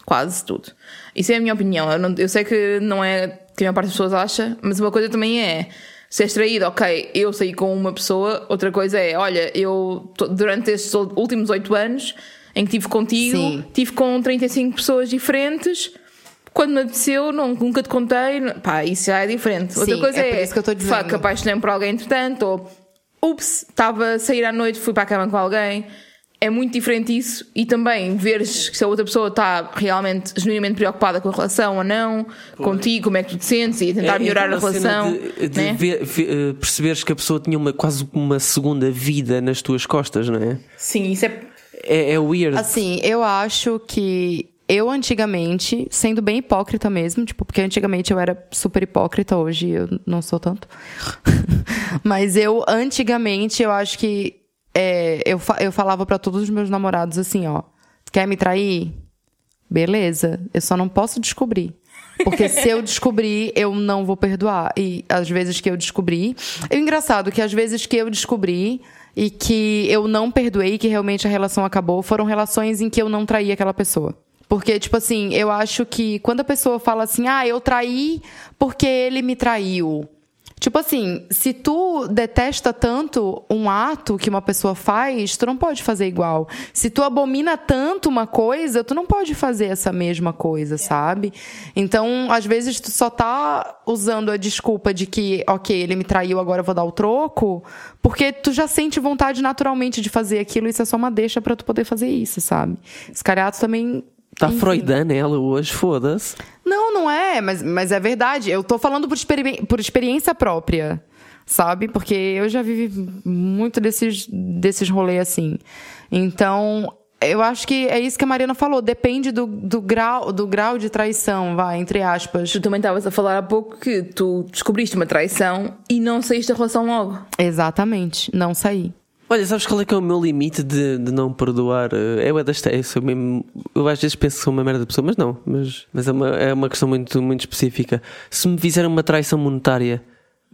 Quase tudo. Isso é a minha opinião. Eu, não- eu sei que não é que a maior parte das pessoas acha, mas uma coisa também é se és traído, ok, eu saí com uma pessoa, outra coisa é, olha, eu durante estes últimos oito anos em que estive contigo, Sim. estive com 35 pessoas diferentes, quando me apeteceu, não, nunca te contei, pá, isso já é diferente. Outra Sim, coisa é é, isso que eu tô dizendo. fuck, apaixonei-me por alguém entretanto, ou ups, estava a sair à noite, fui para a cama com alguém. É muito diferente isso e também veres se a outra pessoa está realmente genuinamente preocupada com a relação ou não, contigo, como é que tu te sentes e tentar É- é melhorar a relação. De, de né? ver- ver- eh, perceberes que a pessoa tinha uma, quase uma segunda vida nas tuas costas, não é? Sim, isso é. É, é weird. Assim, eu acho que eu antigamente, sendo bem hipócrita mesmo, tipo, porque antigamente eu era super hipócrita, hoje eu não sou tanto. Mas eu, antigamente, eu acho que é, eu, eu falava pra todos os meus namorados assim, ó, quer me trair? Beleza, eu só não posso descobrir. Porque se eu descobrir, eu não vou perdoar. E às vezes que eu descobri. É engraçado que às vezes que eu descobri e que eu não perdoei, que realmente a relação acabou, foram relações em que eu não traí aquela pessoa. Porque, tipo assim, eu acho que quando a pessoa fala assim, ah, eu traí porque ele me traiu. Tipo assim, se tu detesta tanto um ato que uma pessoa faz, tu não pode fazer igual. Se tu abomina tanto uma coisa, tu não pode fazer essa mesma coisa, sabe? Então, às vezes, tu só tá usando a desculpa de que, ok, ele me traiu, agora eu vou dar o troco, porque tu já sente vontade naturalmente de fazer aquilo, isso é só uma deixa pra tu poder fazer isso, sabe? Escariato também. Está enfim. Freudana ela hoje, foda-se. Não, não é, mas, mas é verdade. Eu tô falando por, experi- por experiência própria, sabe? Porque eu já vivi muito desses, desses rolês assim. Então, eu acho que é isso que a Mariana falou. Depende do, do, grau, do grau de traição, vai, entre aspas. Tu também estavas a falar há pouco que tu descobriste uma traição e não saíste da relação logo. Exatamente, não saí. Olha, sabes qual é que é o meu limite de, de não perdoar? Eu é desta, eu, mesmo, eu às vezes penso que sou uma merda de pessoa, mas não. Mas, mas é, uma, é uma questão muito, muito específica. Se me fizeram uma traição monetária,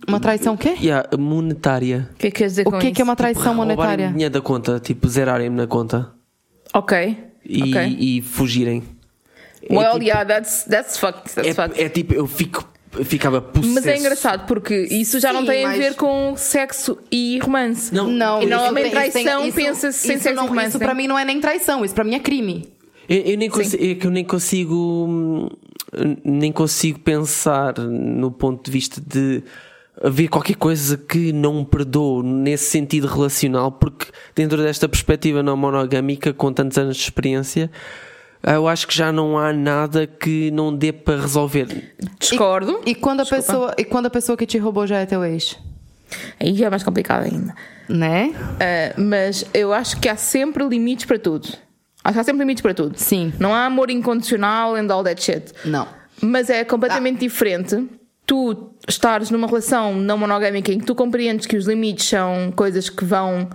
Uma traição o quê? yeah, monetária, O que é que queres dizer O com que é isso? que é uma traição roubarem monetária? dinheiro da conta, tipo zerarem-me na conta Ok. e, ok. e fugirem. É Well, tipo- yeah, that's, that's fucked. That's fucked. É, é tipo, eu fico, ficava possesso. Mas é engraçado porque isso já não Sim, tem a mas- ver com sexo e romance. Não, Não, E normalmente tem- traição pensa-se sem sexo não- e romance, Isso né? pra mim não é nem traição, isso pra mim é crime. Eu, eu nem consigo, é que eu nem consigo hum, nem consigo pensar no ponto de vista de haver qualquer coisa que não perdoo nesse sentido relacional, porque dentro desta perspectiva não monogâmica, com tantos anos de experiência, eu acho que já não há nada que não dê para resolver. Discordo. E quando, a Desculpa. pessoa, e quando a pessoa que te roubou já é teu ex? Aí já é mais complicado ainda. Né? Ah, mas eu acho que há sempre limites para tudo. Acho que há sempre limites para tudo. Sim. Não há amor incondicional and all that shit. Não. Mas é completamente diferente tu estares numa relação não monogâmica em que tu compreendes que os limites são coisas que vão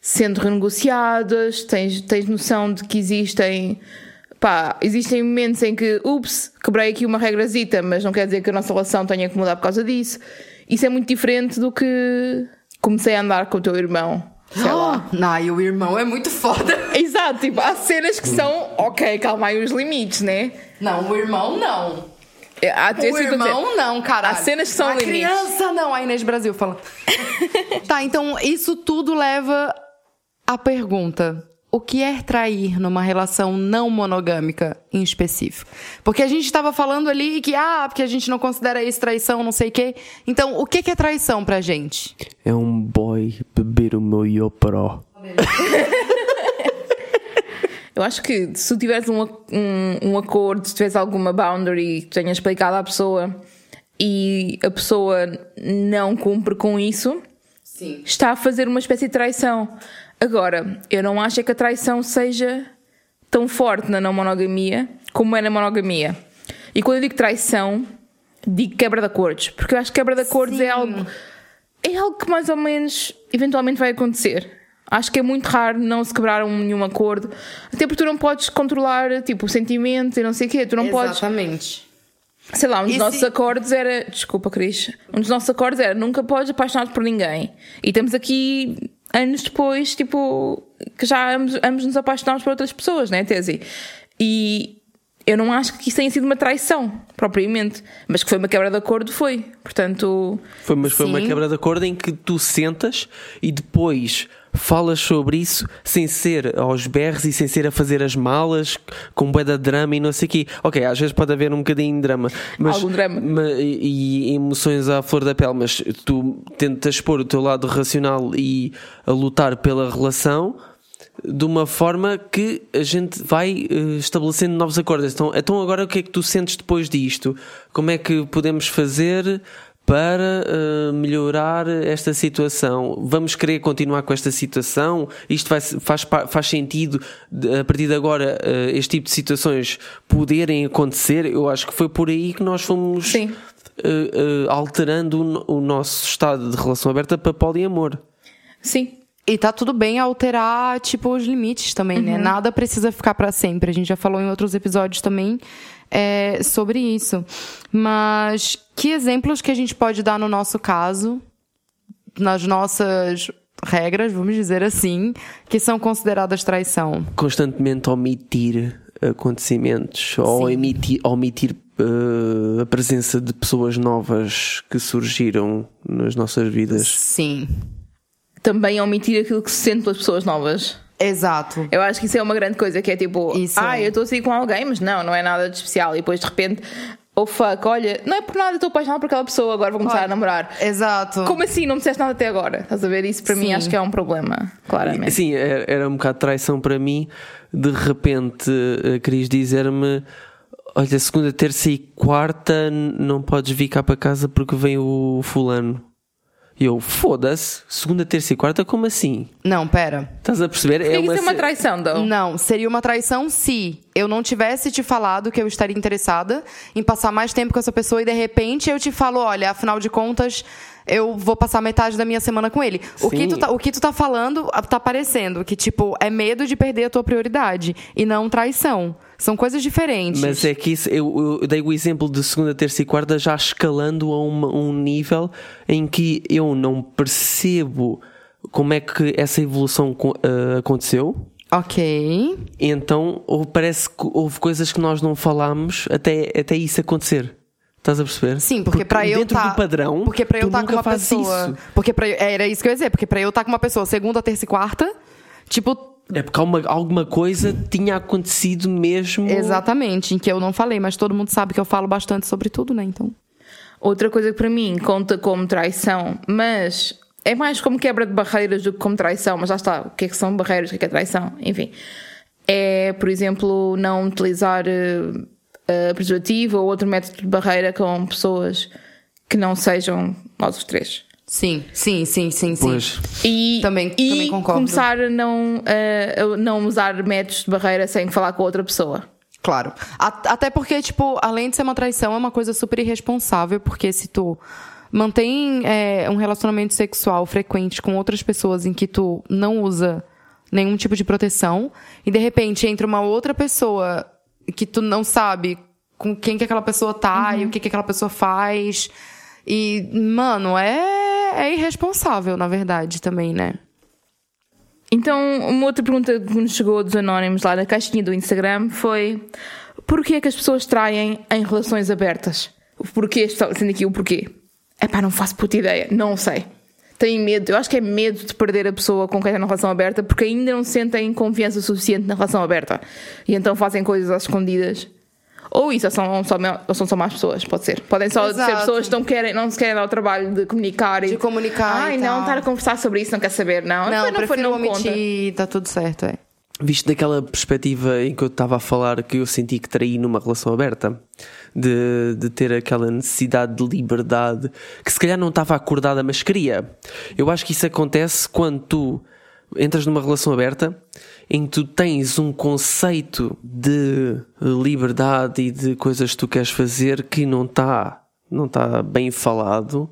sendo renegociadas, tens, tens noção de que existem. Pá, existem momentos em que, ups, quebrei aqui uma regrazita, mas não quer dizer que a nossa relação tenha que mudar por causa disso. Isso é muito diferente do que comecei a andar com o teu irmão. Sei lá. Não, e o irmão é muito foda. Exato, tipo, há cenas que são, ok, calma aí os limites, né? Não, o irmão não. Há, O irmão não, cara. Há cenas que são A limites. criança não. A Inês Brasil fala. tá, então isso tudo leva à pergunta. O que é trair numa relação não monogâmica em específico? Porque a gente estava falando ali que, ah, porque a gente não considera isso traição, não sei o quê. Então, o que que é traição pra gente? É um boy beber o meu Iopró. Eu acho que se tiveres um, um, um acordo, se tiveres alguma boundary que tenhas explicado à pessoa e a pessoa não cumpre com isso, Sim. está a fazer uma espécie de traição. Agora, eu não acho é que a traição seja tão forte na não monogamia como é na monogamia. E quando eu digo traição, digo quebra de acordos. Porque eu acho que quebra de acordos é algo. É algo que mais ou menos eventualmente vai acontecer. Acho que é muito raro não se quebrar um, nenhum acordo. Até porque tu não podes controlar tipo, o sentimento e não sei o quê. Tu não podes. Exatamente. Sei lá, um dos E nossos se- acordos era. Desculpa, Cris. Um dos nossos acordos era nunca podes apaixonar-te por ninguém. E estamos aqui anos depois, tipo, que já ambos, ambos nos apaixonámos por outras pessoas, né, Tesi? E eu não acho que isso tenha sido uma traição, propriamente. Mas que foi uma quebra de acordo, foi. Portanto. Foi, mas foi uma Sim. quebra de acordo em que tu sentas e depois falas sobre isso sem ser aos berros e sem ser a fazer as malas com bué de drama e não sei o quê. Ok, às vezes pode haver um bocadinho de drama, mas, Algum drama. ma- e, e emoções à flor da pele, mas tu tentas pôr o teu lado racional e a lutar pela relação de uma forma que a gente vai eh, estabelecendo novos acordos. Então, então agora o que é que tu sentes depois disto? Como é que podemos fazer para eh, melhorar esta situação? Vamos querer continuar com esta situação? Isto vai- faz, faz sentido a partir de agora eh, este tipo de situações poderem acontecer? Eu acho que foi por aí que nós fomos eh, alterando o o nosso estado de relação aberta para poliamor. Sim. E tá tudo bem alterar, tipo, os limites também, né? Nada precisa ficar pra sempre. A gente já falou em outros episódios também é, sobre isso. Mas que exemplos que a gente pode dar no nosso caso, nas nossas regras, vamos dizer assim, que são consideradas traição? constantemente omitir acontecimentos ou Sim. emitir, omitir eh, a presença de pessoas novas que surgiram nas nossas vidas. Sim. Também omitir aquilo que se sente pelas pessoas novas. Exato. Eu acho que isso é uma grande coisa, que é tipo, Isso ah, é. eu estou a sair com alguém, mas não, não é nada de especial. E depois de repente, oh fuck, olha, não é por nada, estou apaixonada por aquela pessoa, agora vou começar a namorar. Exato. Como assim? Não me disseste nada até agora? Estás a ver? Isso para mim Sim. acho que é um problema, claramente. Sim, era era um bocado de traição para mim. De repente, eh, querias dizer-me: Olha, segunda, terça e quarta não podes vir cá para casa porque vem o fulano. E eu, foda-se, segunda, terça e quarta, como assim? Não, pera. Estás a perceber? Por que isso é uma traição, Dom? Não, seria uma traição se eu não tivesse te falado que eu estaria interessada em passar mais tempo com essa pessoa e de repente eu te falo, olha, afinal de contas, eu vou passar metade da minha semana com ele. O que, tu tá, o que tu tá falando, ah, tá parecendo que, tipo, é medo de perder a tua prioridade e não traição. São coisas diferentes. Mas é que isso, eu, eu dei o exemplo de segunda, terça e quarta já escalando a uma- um nível em que eu não percebo como é que essa evolução ah, aconteceu. Ok. Então ou parece que houve coisas que nós não falámos até, até isso acontecer. Estás a perceber? Sim, porque, pra eu dentro tá, do padrão, porque pra eu estar com nunca uma pessoa, isso. porque eu- era isso que eu ia dizer, porque pra eu estar com uma pessoa segunda, terça e quarta, tipo, É porque alguma, alguma coisa tinha acontecido mesmo. exatamente, em que eu não falei, mas todo mundo sabe que eu falo bastante sobre tudo, né? Então, Outra coisa que para mim conta como traição, mas é mais como quebra de barreiras do que como traição, mas lá está, o que é que são barreiras, o que é que é traição, enfim. É, por exemplo, não utilizar eh, eh, preservativo ou outro método de barreira com pessoas que não sejam nós os três. Sim, sim, sim, sim, sim. Pois. E, Também- e também concordo. começar a não, a não usar métodos de barreira sem falar com outra pessoa. Claro. Até porque, tipo, além de ser uma traição, é uma coisa super irresponsável, porque se tu mantém é, um relacionamento sexual frequente com outras pessoas em que tu não usa nenhum tipo de proteção, e de repente entra uma outra pessoa que tu não sabe com quem que aquela pessoa tá e o que que aquela pessoa faz. E, mano, é, é irresponsável, na verdade, também, né? Então, uma outra pergunta que nos chegou dos anónimos lá na caixinha do Instagram foi: porquê é que as pessoas traem em relações abertas? O porquê, sendo aqui o porquê. É pá, não faço puta ideia, não sei. Têm medo, eu acho que é medo de perder a pessoa com quem está na relação aberta porque ainda não sentem confiança suficiente na relação aberta. E então fazem coisas às escondidas. Ou isso, ou são só, ou são só más pessoas, pode ser. Podem só ser Exato. pessoas que não, querem, não se querem dar o trabalho de comunicar. De e, comunicar Ai, e não, tal. estar a conversar sobre isso, não quer saber, não. Não, Foi, não foi, não conta. omitir, tá tudo certo, é. Visto daquela perspectiva em que eu estava a falar que eu senti que traí numa relação aberta, de, de ter aquela necessidade de liberdade, que se calhar não estava acordada, mas queria. Eu acho que isso acontece quando tu entras numa relação aberta em que tu tens um conceito de liberdade e de coisas que tu queres fazer que não está não tá bem falado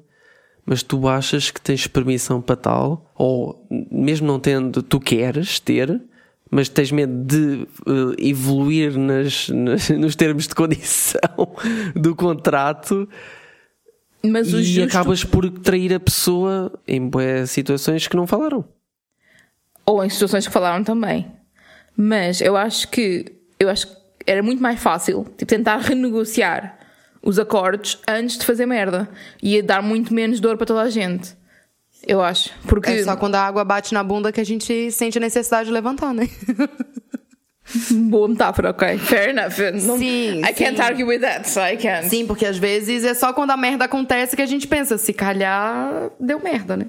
mas tu achas que tens permissão para tal, ou mesmo não tendo, tu queres ter, mas tens medo de eh, evoluir nas, nas- nos termos de condição do contrato Mas e justo, acabas por trair a pessoa em boas situações que não falaram. Ou em situações que falaram também. Mas eu acho que eu acho que era muito mais fácil tipo, tentar renegociar os acordos antes de fazer merda. Ia dar muito menos dor para toda a gente. Eu acho. Porque. É só quando a água bate na bunda que a gente sente a necessidade de levantar, né? Boa metáfora, ok. Fair enough. Não, Sim, I can't sim. argue with that, so I can't. Sim, porque às vezes é só quando a merda acontece que a gente pensa, se calhar deu merda, né?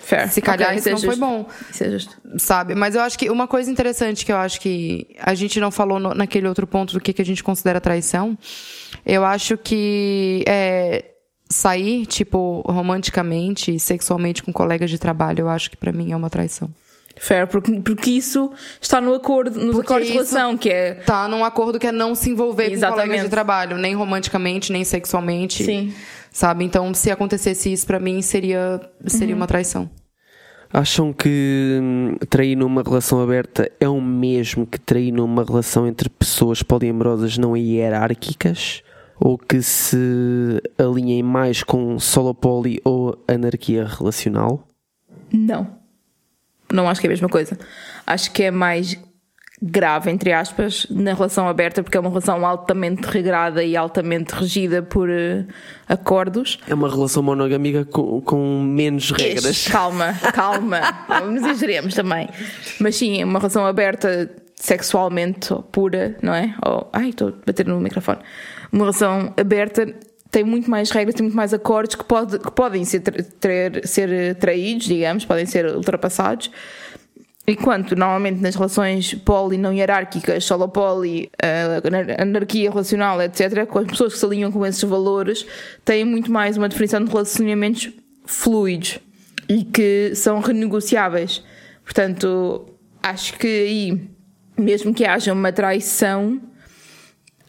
Fair. Se calhar Ok, isso não é foi justo. bom. Isso é justo. Sabe? Mas eu acho que uma coisa interessante que eu acho que a gente não falou no- naquele outro ponto do que, que a gente considera traição, eu acho que é, sair, tipo, romanticamente, sexualmente com colegas de trabalho, eu acho que pra mim é uma traição. Fair, porque, porque isso está no acordo, nos Porque acordos de relação, que é. Tá num acordo que é não se envolver com Exatamente. colegas de trabalho, nem romanticamente, nem sexualmente. Sim. Sabe? Então, se acontecesse isso pra mim, seria, seria uma traição. Acham que hum, trair numa relação aberta é o mesmo que trair numa relação entre pessoas poliamorosas não hierárquicas? Ou que se alinhem mais com solopoli ou anarquia relacional? Não. Não acho que é a mesma coisa. Acho que é mais grave, entre aspas, na relação aberta, porque é uma relação altamente regrada e altamente regida por eh, acordos. É uma relação monogâmica com, com menos regras. Ixi, Calma, calma. Não exageremos também. Mas sim, uma relação aberta sexualmente pura, não é? Ou, ai, estou a bater no microfone. Uma relação aberta tem muito mais regras, tem muito mais acordos que, pode, que podem ser, tra- ter- ser traídos, digamos, podem ser ultrapassados. Enquanto normalmente nas relações poli não hierárquicas, solo poli, eh, anar- anarquia relacional, etc., com as pessoas que se alinham com esses valores, têm muito mais uma definição de relacionamentos fluidos e que são renegociáveis. Portanto, acho que aí, mesmo que haja uma traição,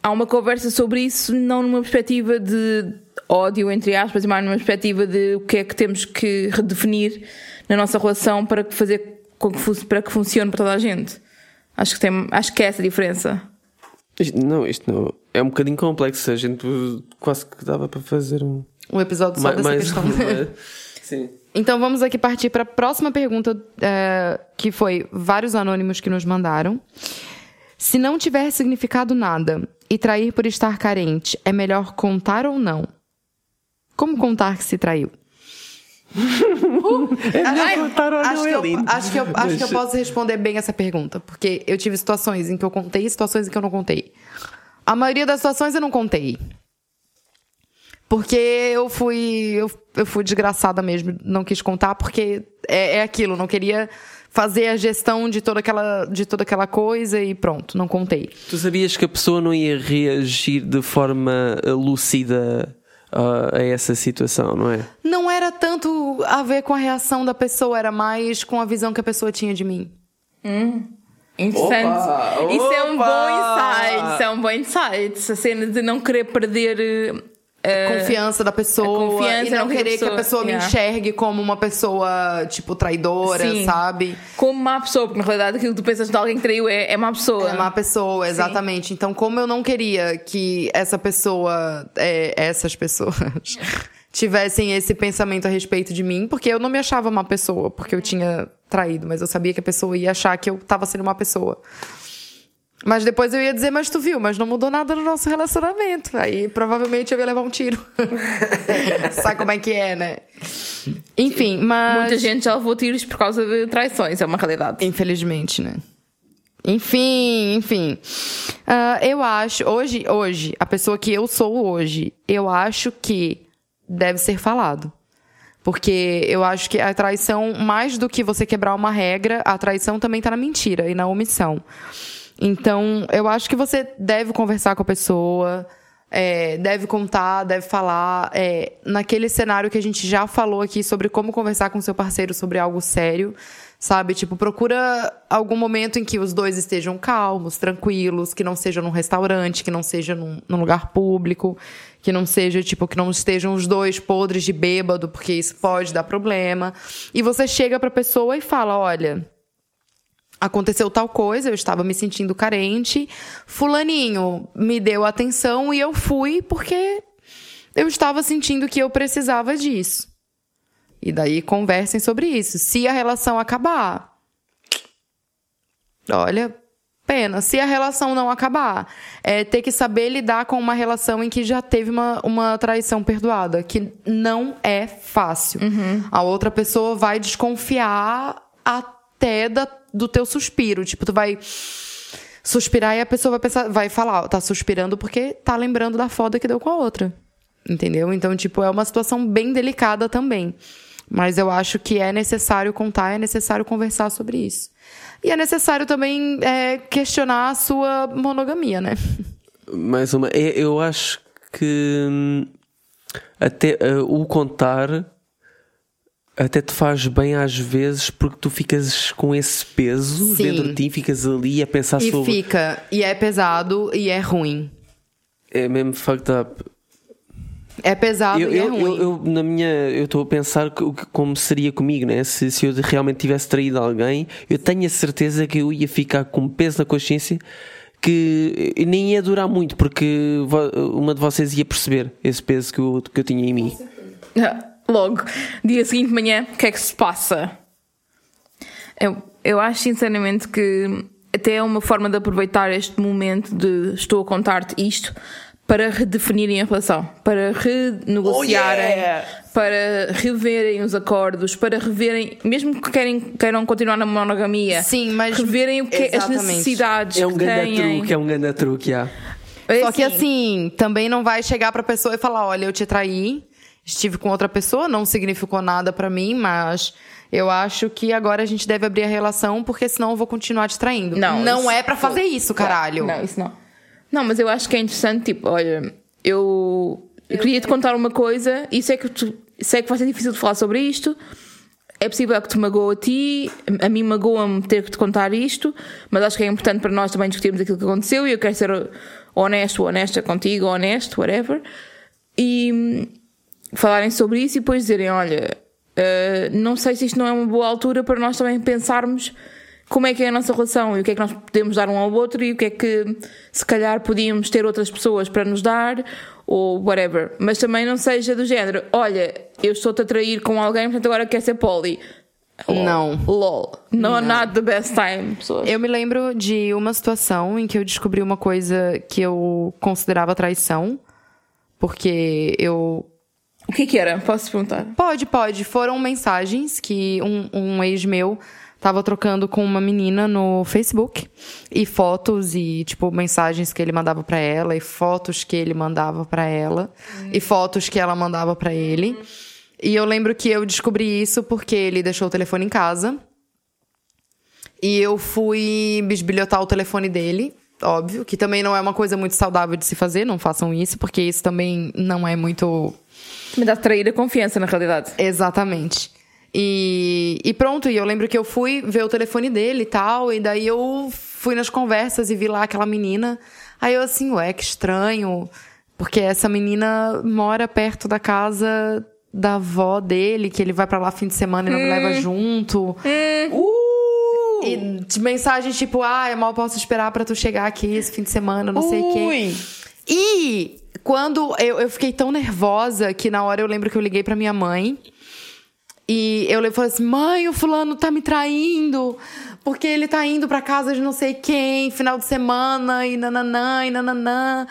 há uma conversa sobre isso, não numa perspectiva de ódio, entre aspas, mas numa perspectiva de o que é que temos que redefinir na nossa relação para fazer que, para que funcione para toda a gente. Acho que, tem, acho que é essa a diferença. Isto- não, isto não. É um bocadinho complexo. A gente uh, quase que dava para fazer um. Um episódio só ma- dessa mais questão. uma- Sim. Então vamos aqui partir para a próxima pergunta, é, que foi vários anônimos que nos mandaram. Se não tiver significado nada e trair por estar carente, é melhor contar ou não? Como contar que se traiu? Ai, ou acho, que eu, acho, que eu, acho que eu posso responder bem essa pergunta, porque eu tive situações em que eu contei e situações em que eu não contei. A maioria das situações eu não contei. Porque eu fui. Eu, eu fui desgraçada mesmo, não quis contar, porque é, é aquilo, não queria fazer a gestão de toda, aquela, de toda aquela coisa e pronto, não contei. Tu sabias que a pessoa não ia reagir de forma lúcida uh, a essa situação, não é? Não era tanto a ver com a reação da pessoa, era mais com a visão que a pessoa tinha de mim. Interessante. Opa! Isso é um bom Opa! insight. Isso é um bom insight. Essa cena de não querer perder. Eh, confiança da pessoa confiança e não querer que a pessoa- pessoa me enxergue como uma pessoa, tipo, traidora, Sim. sabe? como má pessoa, porque na realidade aquilo que tu pensas de alguém que traiu é, é má pessoa. É uma pessoa, exatamente. Então, como eu não queria que essa pessoa, é, essas pessoas, tivessem esse pensamento a respeito de mim, porque eu não me achava uma pessoa, porque eu tinha traído, mas eu sabia que a pessoa ia achar que eu tava sendo uma pessoa. Mas depois eu ia dizer, mas tu viu, mas não mudou nada no nosso relacionamento. Aí provavelmente eu ia levar um tiro. Sabe como é que é, né? Enfim, mas. Muita gente já levou tiros por causa de traições, é uma realidade. Infelizmente, né? Enfim, enfim. Ah, eu acho, hoje, hoje, a pessoa que eu sou hoje, eu acho que deve ser falado. Porque eu acho que a traição, mais do que você quebrar uma regra, a traição também tá na mentira e na omissão. Então, eu acho que você deve conversar com a pessoa, é, deve contar, deve falar. é, naquele cenário que a gente já falou aqui sobre como conversar com seu parceiro sobre algo sério, sabe? Tipo, procura algum momento em que os dois estejam calmos, tranquilos, que não seja num restaurante, que não seja num, num lugar público, que não seja, tipo, que não estejam os dois podres de bêbado, porque isso pode dar problema. E você chega pra pessoa e fala: olha aconteceu tal coisa, eu estava me sentindo carente, fulaninho me deu atenção e eu fui porque eu estava sentindo que eu precisava disso. E daí conversem sobre isso. Se a relação acabar, olha, pena. Se a relação não acabar, é ter que saber lidar com uma relação em que já teve uma, uma traição perdoada, que não é fácil. A outra pessoa vai desconfiar até da, do teu suspiro. Tipo, tu vai suspirar e a pessoa vai pensar, vai falar, tá suspirando porque tá lembrando da foda que deu com a outra. Entendeu? Então, tipo, é uma situação bem delicada também. Mas eu acho que é necessário contar, é necessário conversar sobre isso. E é necessário também é, questionar a sua monogamia, né? Mais uma. É, Eu acho que hum, até eh, o contar até te faz bem às vezes porque tu ficas com esse peso Sim. dentro de ti, ficas ali a pensar E sobre. fica, e é pesado e é ruim. É mesmo fucked up. É pesado Eu, e é eu, ruim. eu, eu, na minha, eu estou a pensar como seria comigo, né? Se, se eu realmente tivesse traído alguém, eu tenho a certeza que eu ia ficar com peso na consciência que nem ia durar muito, porque uma de vocês ia perceber esse peso que eu, que eu tinha em mim. Logo, dia seguinte de manhã, o que é que se passa? Eu, eu acho sinceramente que até é uma forma de aproveitar este momento de estou a contar-te isto para redefinirem a relação, para renegociarem, Oh, yeah! para reverem os acordos, para reverem, mesmo que querem, queiram continuar na monogamia, Sim, mas- reverem o que é- as necessidades É um que grande têm. truque, é um grande truque, já. É Só que assim, também não vai chegar pra pessoa e falar, olha, eu te traí, estive com outra pessoa, não significou nada pra mim, mas eu acho que agora a gente deve abrir a relação, porque senão eu vou continuar te traindo. Não, não é pra fazer isso, caralho. Não, isso não. Não, mas eu acho que é interessante, tipo, olha, eu, eu queria te contar uma coisa e sei que, tu, sei que vai ser difícil de falar sobre isto. É possível que te magoe a ti, a mim magoa-me ter que te contar isto, mas acho que é importante para nós também discutirmos aquilo que aconteceu e eu quero ser honesto ou honesta contigo, honesto, whatever. E falarem sobre isso e depois dizerem: olha, eh, não sei se isto não é uma boa altura para nós também pensarmos como é que é a nossa relação e o que é que nós podemos dar um ao outro e o que é que se calhar podíamos ter outras pessoas para nos dar ou whatever. Mas também não seja do género: olha, eu estou-te a trair com alguém, portanto agora quer ser poli. Lol. Não. LOL. No, not the best time, pessoas. Eu me lembro de uma situação em que eu descobri uma coisa que eu considerava traição, porque eu O que que era? Posso te perguntar? Pode, pode. Foram mensagens que um, um ex meu tava trocando com uma menina no Facebook. E fotos e, tipo, mensagens que ele mandava pra ela. E fotos que ele mandava pra ela. E fotos que ela mandava pra ele. E eu lembro que eu descobri isso porque ele deixou o telefone em casa. E eu fui bisbilhotar o telefone dele. Óbvio, que também não é uma coisa muito saudável de se fazer, não façam isso, porque isso também não é muito Me dá trair a confiança, na realidade. Exatamente. E, e pronto, e eu lembro que eu fui ver o telefone dele e tal, e daí eu fui nas conversas e vi lá aquela menina. Aí eu assim, ué, que estranho, porque essa menina mora perto da casa da avó dele, que ele vai pra lá fim de semana e não me leva junto. E de mensagem tipo, ah, eu mal posso esperar pra tu chegar aqui esse fim de semana, não sei o quê. E quando eu, eu fiquei tão nervosa que na hora eu lembro que eu liguei pra minha mãe. E eu le- falei assim: mãe, o fulano tá me traindo. Porque ele tá indo pra casa de não sei quem, final de semana, e nananã, e nananã.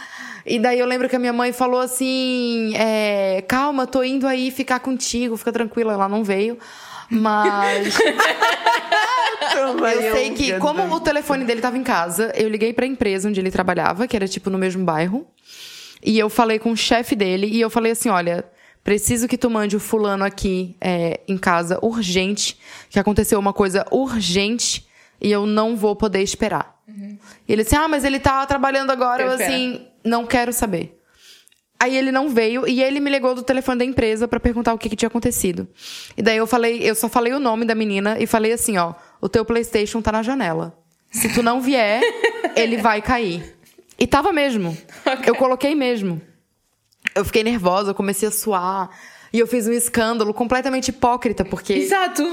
E daí eu lembro que a minha mãe falou assim: é, calma, tô indo aí ficar contigo, fica tranquila. Ela não veio. Mas. Eu sei que, como o telefone dele tava em casa, eu liguei pra empresa onde ele trabalhava, que era tipo no mesmo bairro. E eu falei com o chefe dele e eu falei assim: olha, preciso que tu mande o fulano aqui é, em casa urgente, que aconteceu uma coisa urgente e eu não vou poder esperar. E ele assim: ah, mas ele tá trabalhando agora. Quero Eu esperar. assim, não quero saber. Aí ele não veio e ele me ligou do telefone da empresa pra perguntar o que, que tinha acontecido. E daí eu falei, eu só falei o nome da menina e falei assim, ó, o teu PlayStation tá na janela. Se tu não vier, ele vai cair. E tava mesmo. Eu coloquei mesmo. Eu fiquei nervosa, eu comecei a suar. E eu fiz um escândalo completamente hipócrita, porque. Exato.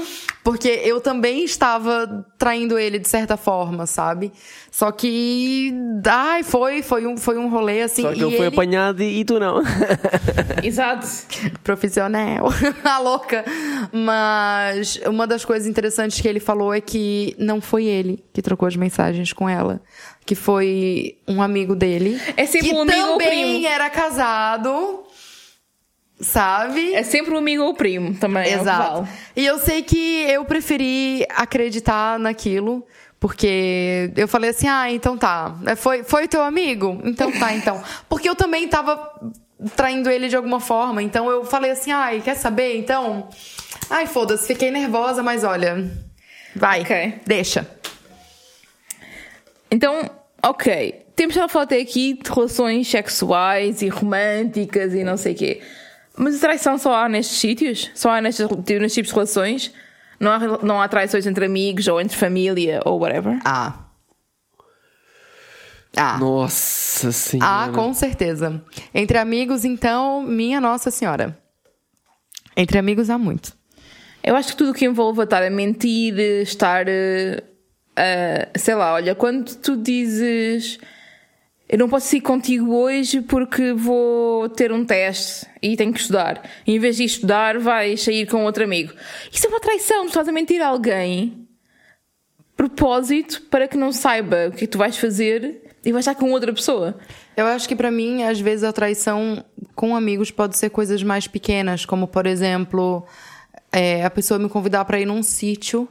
Porque eu também estava traindo ele de certa forma, sabe? Só que. Ai, foi, foi um, foi um rolê assim. Só que e ele foi ele- apanhado e, e tu não. Exato. profissional, a louca. Mas uma das coisas interessantes que ele falou é que não foi ele que trocou as mensagens com ela, que foi um amigo dele. É sempre que um amigo ou também primo. era casado, sabe? É sempre um amigo ou primo também. é o Exato. E eu sei que eu preferi acreditar naquilo. Porque eu falei assim, ah, então tá. É, Foi, foi teu amigo? Então tá, então. Porque eu também tava traindo ele de alguma forma. Então eu falei assim, ai, quer saber? Então. Ai, foda-se, fiquei nervosa, mas olha. Vai, Ok. deixa. Então, ok. Temos já a falar até aqui de relações sexuais e românticas e não sei o quê. Mas a traição só há nestes sítios? Só há nestes, nestes tipos de relações? Não há, não há traições entre amigos ou entre família ou whatever? Ah. Ah. Nossa senhora. Ah, com certeza. Entre amigos, então, minha Nossa Senhora. Entre amigos há muito. Eu acho que tudo o que envolva estar a mentir, estar eh, a. sei lá, olha, quando tu dizes. Eu não posso ir contigo hoje porque vou ter um teste e tenho que estudar. E em vez de estudar, vais sair com outro amigo. Isso é uma traição. Tu estás a mentir a alguém propósito para que não saiba o que é que tu vais fazer e vais estar com outra pessoa. Eu acho que pra mim, às vezes, a traição com amigos pode ser coisas mais pequenas, como, por exemplo, é, a pessoa me convidar pra ir num sítio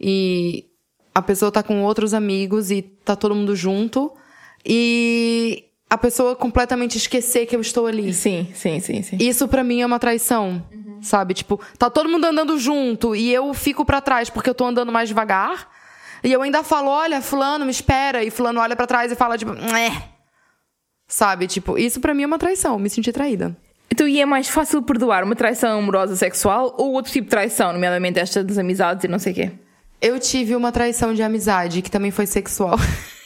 e a pessoa tá com outros amigos e tá todo mundo junto e a pessoa completamente esquecer que eu estou ali. Sim, sim, sim, sim. Isso pra mim é uma traição, sabe? Tipo, tá todo mundo andando junto e eu fico pra trás porque eu tô andando mais devagar. E eu ainda falo, olha, fulano, me espera. E fulano olha pra trás e fala, tipo, é. Sabe? Tipo, isso pra mim é uma traição, me senti traída. Então, e é mais fácil perdoar uma traição amorosa sexual ou outro tipo de traição, nomeadamente esta das amizades e não sei o quê? Eu tive uma traição de amizade, que também foi sexual.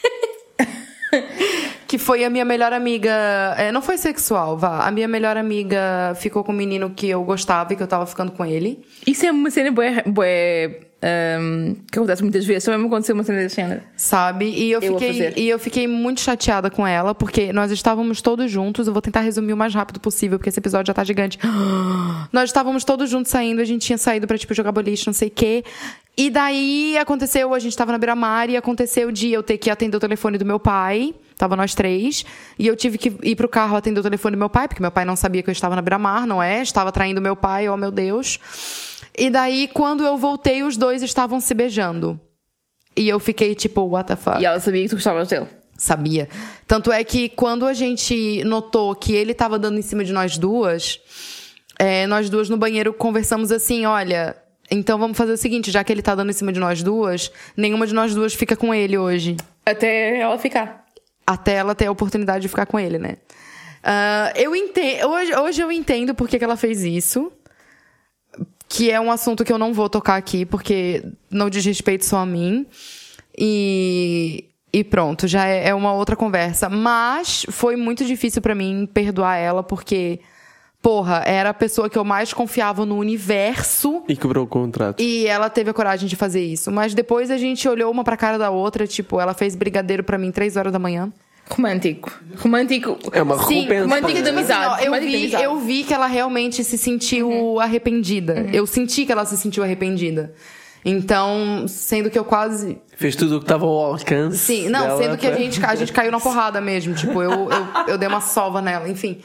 que foi a minha melhor amiga. é, não foi sexual, vá. A minha melhor amiga ficou com um menino que eu gostava e que eu tava ficando com ele. Isso é uma cena bué, bué, um, que acontece muitas vezes. Também me aconteceu uma cena desse género. Sabe? E eu, Eu fiquei, e eu fiquei muito chateada com ela, porque nós estávamos todos juntos. Eu vou tentar resumir o mais rápido possível, porque esse episódio já tá gigante. Nós estávamos todos juntos saindo, a gente tinha saído pra, tipo, jogar boliche, não sei o quê. E daí aconteceu, a gente tava na beira-mar e aconteceu de eu ter que atender o telefone do meu pai. Tava nós três. E eu tive que ir pro carro atender o telefone do meu pai, porque meu pai não sabia que eu estava na beira-mar, não é? Estava traindo meu pai, oh meu Deus. E daí, quando eu voltei, os dois estavam se beijando. E eu fiquei tipo, what the fuck? E ela sabia que tu gostavas dele. Sabia. Tanto é que quando a gente notou que ele tava dando em cima de nós duas, é, nós duas no banheiro conversamos assim: olha, então vamos fazer o seguinte, já que ele tá dando em cima de nós duas, nenhuma de nós duas fica com ele hoje. Até ela ficar. Até ela ter a oportunidade de ficar com ele, né? Ah, eu entendo. Hoje, hoje eu entendo por que, que ela fez isso. Que é um assunto que eu não vou tocar aqui, porque não diz respeito só a mim. E, e pronto, já é, é uma outra conversa. Mas foi muito difícil pra mim perdoar ela, porque, porra, era a pessoa que eu mais confiava no universo. E quebrou o contrato. E ela teve a coragem de fazer isso. Mas depois a gente olhou uma pra cara da outra, tipo, ela fez brigadeiro pra mim três horas da manhã. Romântico. Romântico. É uma Sim, recompensa. romântico da amizade, eu, vi, eu vi que ela realmente se sentiu arrependida. Eu senti que ela se sentiu arrependida. Então, sendo que eu quase. Fez tudo o que estava ao alcance. Sim, não, dela sendo que a para- gente, a gente caiu na porrada mesmo. Tipo, eu, eu, eu dei uma sova nela, enfim.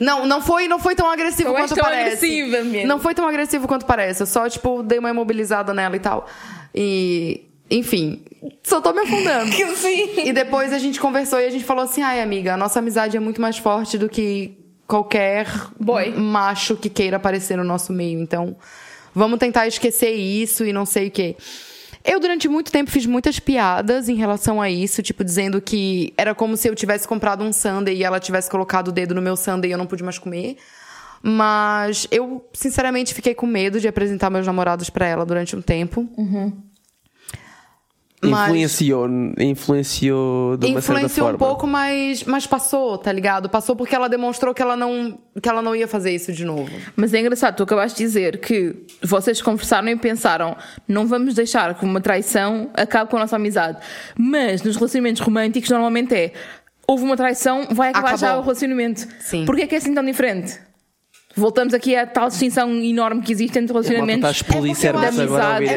Não, não foi, não foi tão agressivo Eu quanto tão parece. agressiva mesmo. Não foi tão agressivo quanto parece. Eu só, tipo, dei uma imobilizada nela e tal. E. Enfim, só tô me afundando. Sim. E depois a gente conversou e a gente falou assim: ai, amiga, a nossa amizade é muito mais forte do que qualquer Boy. macho que queira aparecer no nosso meio. Então, vamos tentar esquecer isso e não sei o quê. Eu, durante muito tempo, fiz muitas piadas em relação a isso, tipo, dizendo que era como se eu tivesse comprado um sundae e ela tivesse colocado o dedo no meu sundae e eu não pude mais comer. Mas eu, sinceramente, fiquei com medo de apresentar meus namorados pra ela durante um tempo. Mas- Influenciou, influenciou de uma Influenciou forma. um pouco, mas, mas passou, tá ligado? Passou porque ela demonstrou que ela não, que ela não ia fazer isso de novo. Mas é engraçado, tu acabaste de dizer que vocês conversaram e pensaram não vamos deixar que uma traição acabe com a nossa amizade. Mas nos relacionamentos românticos normalmente é houve uma traição, vai acabar já Acabou. o relacionamento. Sim. Porquê é que é assim tão diferente? Voltamos aqui à tal distinção enorme que existe entre a relacionamentos a É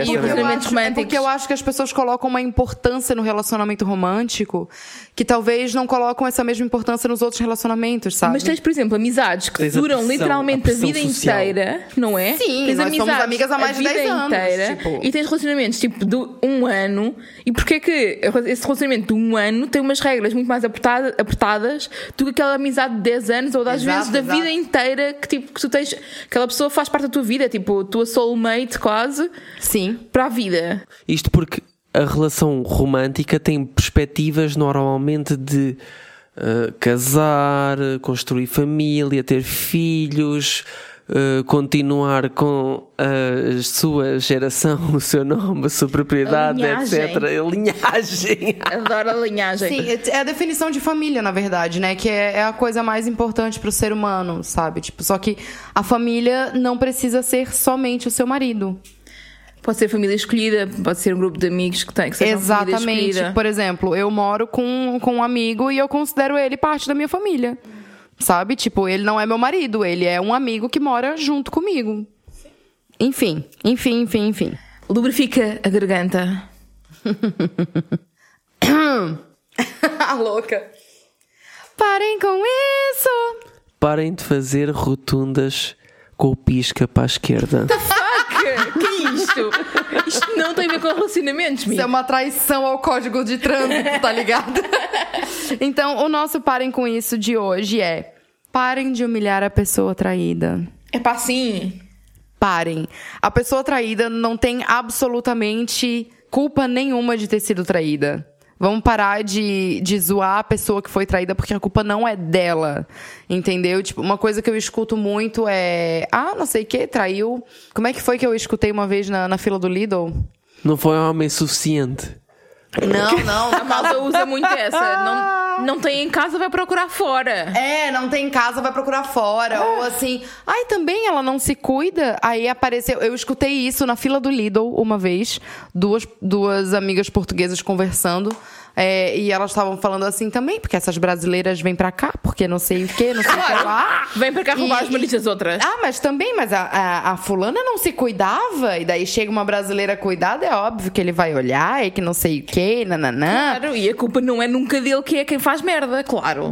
porque eu merda. relacionamentos acho, é românticos. porque eu acho que as pessoas colocam uma importância no relacionamento romântico que talvez não colocam essa mesma importância nos outros relacionamentos, sabe? Mas tens, por exemplo, amizades que Tens a duram pressão, literalmente a a, vida social. inteira, não é? Sim, tens nós somos amizades amigas há mais a de vida 10 anos, inteira tipo. e tens relacionamentos tipo de um ano. E porquê que esse relacionamento de um ano tem umas regras muito mais apertada- apertadas do que aquela amizade de 10 anos ou das Exato, vezes da exato. vida inteira que tipo que tu tens. Aquela pessoa faz parte da tua vida, tipo, a tua soulmate quase Sim. para a vida. Isto porque a relação romântica tem perspectivas normalmente de uh, casar, construir família, ter filhos, uh, continuar com a sua geração, o seu nome, a sua propriedade, A linhagem. etc. A linhagem. Adoro a linhagem. Sim, é a definição de família, na verdade, né? Que é, é a coisa mais importante pro ser humano, sabe? Tipo, só que a família não precisa ser somente o seu marido. Pode ser família escolhida, pode ser um grupo de amigos que tem que seja família Exatamente. escolhida. Por exemplo, eu moro com, com um amigo e eu considero ele parte da minha família. Sabe? Tipo, ele não é meu marido, ele é um amigo que mora junto comigo. Enfim, enfim, enfim, enfim. Lubrifica a garganta. A louca. Parem com isso! Parem de fazer rotundas com o pisca para a esquerda. Fuck! que é isto? Isto não tem a ver com relacionamentos, Isso é uma traição ao código de trânsito, tá ligado? então, o nosso parem com isso de hoje é: parem de humilhar a pessoa traída. É pá, sim. Parem. A pessoa traída não tem absolutamente culpa nenhuma de ter sido traída. Vamos parar de, de zoar a pessoa que foi traída porque a culpa não é dela. Entendeu? Tipo, uma coisa que eu escuto muito é. Ah, não sei o que, traiu. Como é que foi que eu escutei uma vez na, na fila do Lidl? Não foi homem suficiente. Não, não. A malta usa muito essa. Não, não tem em casa, vai procurar fora. É, não tem em casa, vai procurar fora. Ou assim, ai, também ela não se cuida. Aí apareceu. Eu escutei isso na fila do Lidl uma vez, duas, duas amigas portuguesas conversando. É, e elas estavam falando assim também, porque essas brasileiras vêm pra cá, porque não sei o que, não sei o que lá. Vem para cá roubar E- as das outras. Ah, mas também, mas a, a, a fulana não se cuidava, e daí chega uma brasileira cuidada, é óbvio que ele vai olhar e que não sei o que, nananã. Claro, e a culpa não é nunca dele que é quem faz merda, claro.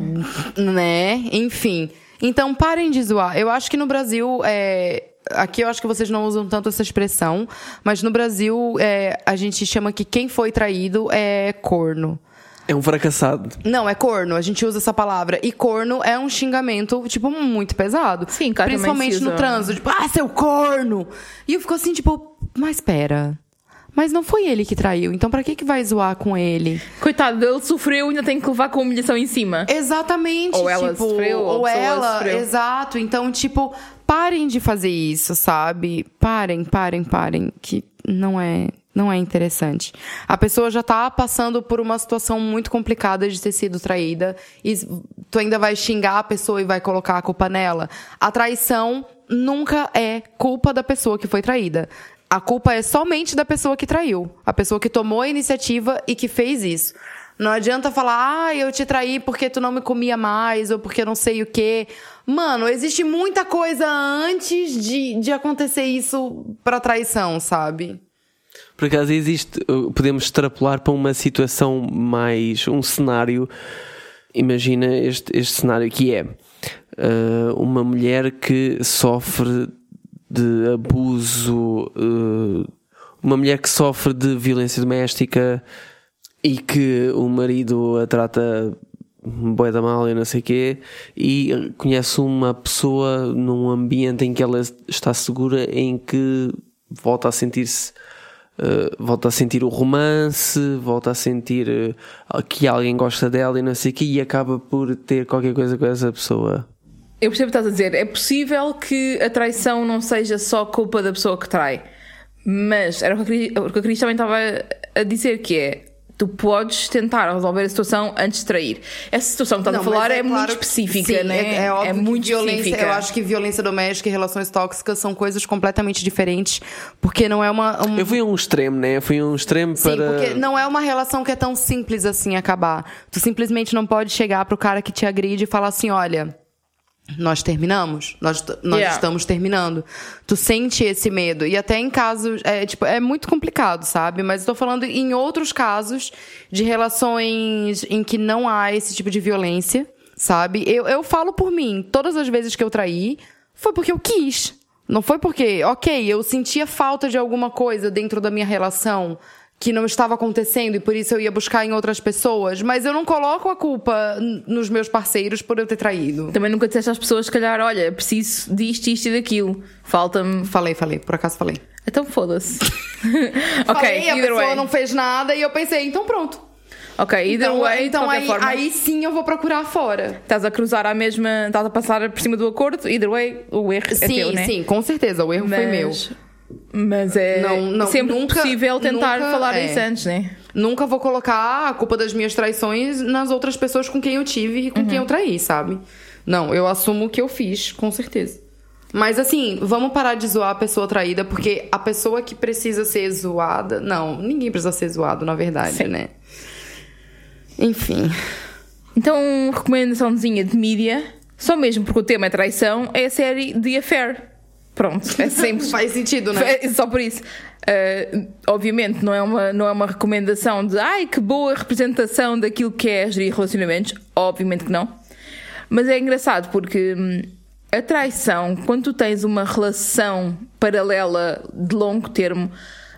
né? Enfim. Então parem de zoar. Eu acho que no Brasil. É... Aqui eu acho que vocês não usam tanto essa expressão, mas no Brasil é, a gente chama que quem foi traído é corno. É um fracassado. Não, é corno, a gente usa essa palavra. E corno é um xingamento, tipo, muito pesado. Sim, também Principalmente no trânsito, tipo, ah, seu corno! E eu fico assim, tipo, mas pera. Mas não foi ele que traiu, então pra que que vai zoar com ele? Coitado, ele sofreu e ainda tem que levar com a humilhação em cima. Exatamente. Ou ela tipo, sofreu, ou ou ela, sofreu. exato. Então, tipo, parem de fazer isso, sabe? Parem, parem, parem, que não é, não é interessante. A pessoa já tá passando por uma situação muito complicada de ter sido traída e tu ainda vai xingar a pessoa e vai colocar a culpa nela. A traição nunca é culpa da pessoa que foi traída. A culpa é somente da pessoa que traiu. A pessoa que tomou a iniciativa e que fez isso. Não adianta falar, ah, eu te traí porque tu não me comia mais, ou porque não sei o quê. Mano, existe muita coisa antes de, de acontecer isso pra traição, sabe? Por acaso existe, podemos extrapolar para uma situação mais, um cenário. Imagina este, este cenário que é uh, uma mulher que sofre de abuso, uh, uma mulher que sofre de violência doméstica e que o marido a trata boi da mal e não sei o quê e conhece uma pessoa num ambiente em que ela está segura em que volta a sentir-se Uh, volta a sentir o romance, volta a sentir uh, que alguém gosta dela e não sei o quê, e acaba por ter qualquer coisa com essa pessoa. Eu percebo o que estás a dizer. É possível que a traição não seja só culpa da pessoa que trai. Mas era o que a Cris, também estava a dizer que é tu podes tentar resolver a situação antes de trair. Essa situação que estás a falar é, é, claro muito específica, sim, né? É, é, óbvio é muito violência, específica. Eu acho que violência doméstica e relações tóxicas são coisas completamente diferentes, porque não é uma. Um... Eu fui a um extremo, né? Eu fui a um extremo sim, para. Porque não é uma relação que é tão simples assim acabar. Tu simplesmente não pode chegar pro cara que te agride e falar assim: olha nós terminamos, nós, nós yeah. estamos terminando. Tu sente esse medo. E até em casos. É, tipo, é muito complicado, sabe? Mas estou falando em outros casos de relações em que não há esse tipo de violência, sabe? Eu, eu falo por mim. Todas as vezes que eu traí, foi porque eu quis. Não foi porque, ok, eu sentia falta de alguma coisa dentro da minha relação que não estava acontecendo e por isso eu ia buscar em outras pessoas, mas eu não coloco a culpa nos meus parceiros por eu ter traído. Também nunca disseste às pessoas, se calhar, olha, preciso disto, isto e daquilo. Falta-me. Falei, falei, por acaso falei. Então foda-se. ok, falei, a pessoa way. não fez nada e eu pensei, então pronto. Ok, either então, way, então aí, forma, aí sim eu vou procurar fora. Estás a cruzar a mesma, estás a passar por cima do acordo, either way, o erro sim, é teu, né? Sim, com certeza, o erro mas... foi meu. Mas é não, não, sempre nunca, possível tentar nunca, falar é. isso antes, né? Nunca vou colocar a culpa das minhas traições nas outras pessoas com quem eu tive e com uhum. quem eu traí, sabe? Não, eu assumo o que eu fiz, com certeza. Mas assim, vamos parar de zoar a pessoa traída, porque a pessoa que precisa ser zoada. Não, ninguém precisa ser zoado, na verdade, Sim. né? Enfim. Então, recomendaçãozinha de mídia, só mesmo porque o tema é traição, é a série The Affair. Pronto, é sempre. Faz sentido, né? É só por isso. Uh, obviamente, não é, uma, não é uma recomendação de ai que boa representação daquilo que é gerir relacionamentos. Obviamente que não. Mas é engraçado porque hum, a traição, quando tu tens uma relação paralela de longo termo,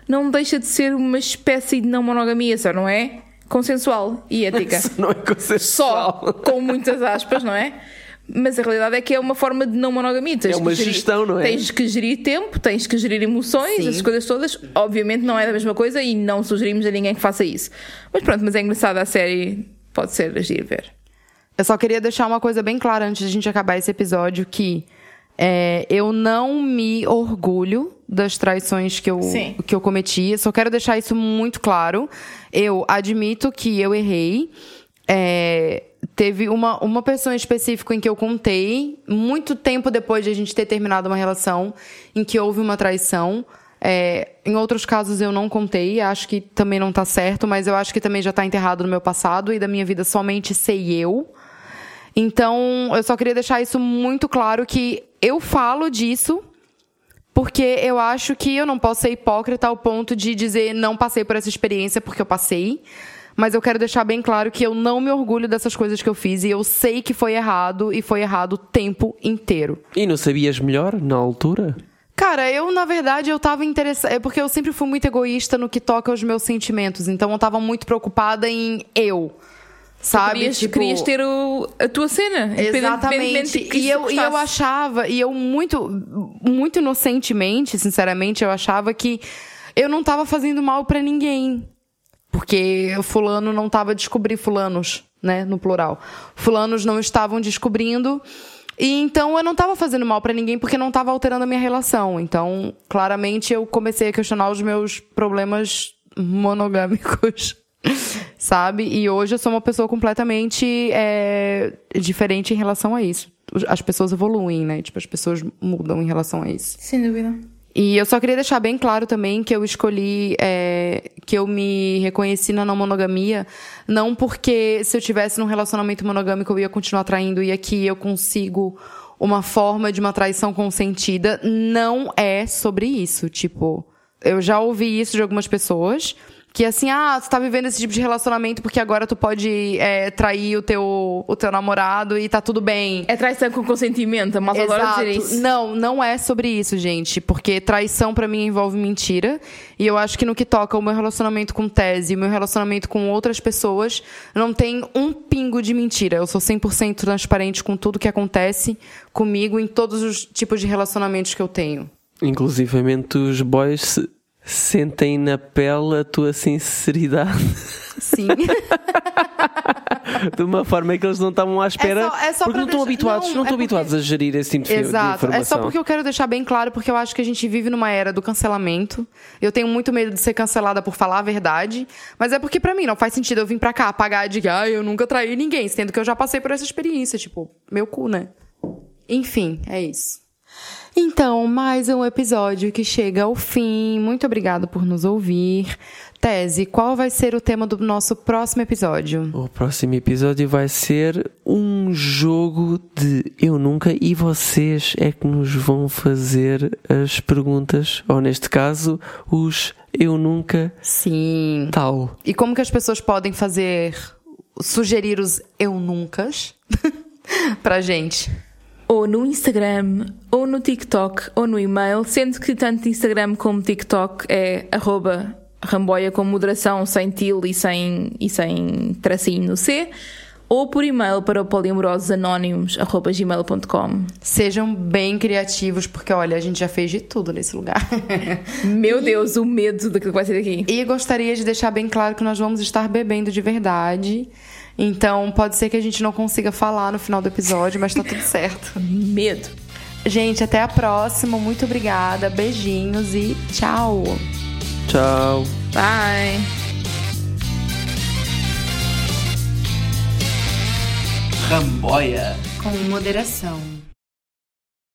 não deixa de ser uma espécie de não monogamia, só não é? Consensual e ética. Isso não é consensual. Só com muitas aspas, não é? Mas a realidade é que é uma forma de não monogamia. Tens é uma gerir, gestão, não é? Tens que gerir tempo, tens que gerir emoções, Sim. essas coisas todas. Obviamente não é a mesma coisa e não sugerimos a ninguém que faça isso. Mas pronto, mas é engraçado a série, pode ser agir ver. Eu só queria deixar uma coisa bem clara antes de a gente acabar esse episódio, que é, eu não me orgulho das traições que eu, que eu cometi. Só quero deixar isso muito claro. Eu admito que eu errei. É, teve uma, uma pessoa em específico em que eu contei, muito tempo depois de a gente ter terminado uma relação, em que houve uma traição. É, em outros casos eu não contei, acho que também não tá certo, mas eu acho que também já tá enterrado no meu passado e da minha vida somente sei eu. Então, eu só queria deixar isso muito claro que eu falo disso porque eu acho que eu não posso ser hipócrita ao ponto de dizer não passei por essa experiência porque eu passei. Mas eu quero deixar bem claro que eu não me orgulho dessas coisas que eu fiz e eu sei que foi errado e foi errado o tempo inteiro. E não sabias melhor na altura? Cara, eu, na verdade, eu tava interessada. É porque eu sempre fui muito egoísta no que toca aos meus sentimentos. Então eu tava muito preocupada em eu. Sabe? Querias, tipo... querias ter o, a tua cena. Exatamente. E eu, e eu achava, e eu muito, muito inocentemente, sinceramente, eu achava que eu não tava fazendo mal para ninguém. Porque fulano não estava descobrindo, fulanos, né, no plural. Fulanos não estavam descobrindo. E então eu não estava fazendo mal para ninguém porque não estava alterando a minha relação. Então, claramente eu comecei a questionar os meus problemas monogâmicos, sabe? E hoje eu sou uma pessoa completamente é, diferente em relação a isso. As pessoas evoluem, né? Tipo, as pessoas mudam em relação a isso. Sem dúvida. E eu só queria deixar bem claro também que eu escolhi, é, que eu me reconheci na não monogamia, não porque se eu tivesse num relacionamento monogâmico eu ia continuar traindo e aqui eu consigo uma forma de uma traição consentida. Não é sobre isso. Tipo, eu já ouvi isso de algumas pessoas que assim, ah, tu tá vivendo esse tipo de relacionamento porque agora tu pode é, trair o teu, o teu namorado e tá tudo bem. É traição com consentimento, mas adoro dizer isso. Não, não é sobre isso, gente. Porque traição para mim envolve mentira. E eu acho que no que toca o meu relacionamento com Tese, o meu relacionamento com outras pessoas, não tem um pingo de mentira. Eu sou 100% transparente com tudo que acontece comigo em todos os tipos de relacionamentos que eu tenho. Inclusivamente os boys sentem na pele a tua sinceridade. Sim. de uma forma que eles não estavam à espera. É só- é só porque não estão deixar- habituados, não, não, é estão porque- habituados a gerir esse tipo de, de Exato. informação. É só porque eu quero deixar bem claro, porque eu acho que a gente vive numa era do cancelamento. Eu tenho muito medo de ser cancelada por falar a verdade. Mas é porque, pra mim, não faz sentido eu vir pra cá pagar de que ah, eu nunca traí ninguém, sendo que eu já passei por essa experiência. Tipo, meu cu, né? Enfim, é isso. Então, mais um episódio que chega ao fim. Muito obrigada por nos ouvir. Tese, qual vai ser o tema do nosso próximo episódio? O próximo episódio vai ser um jogo de eu nunca e vocês é que nos vão fazer as perguntas, ou neste caso, os eu nunca Sim. tal. E como que as pessoas podem fazer, sugerir os eu nuncas pra gente? Ou no Instagram, ou no TikTok, ou no e-mail, sendo que tanto Instagram como TikTok é arroba ramboia com moderação, sem til e sem, e sem tracinho no C, ou por e-mail para o poliamorososanónimos.gmail.com. Sejam bem criativos, porque olha, a gente já fez de tudo nesse lugar. Meu Deus, o medo daquilo que vai ser daqui. e gostaria de deixar bem claro que nós vamos estar bebendo de verdade. Então, pode ser que a gente não consiga falar no final do episódio, mas tá tudo certo. Medo. Gente, até a próxima. Muito obrigada. Beijinhos e tchau. Tchau. Bye. Ramboia. Com moderação.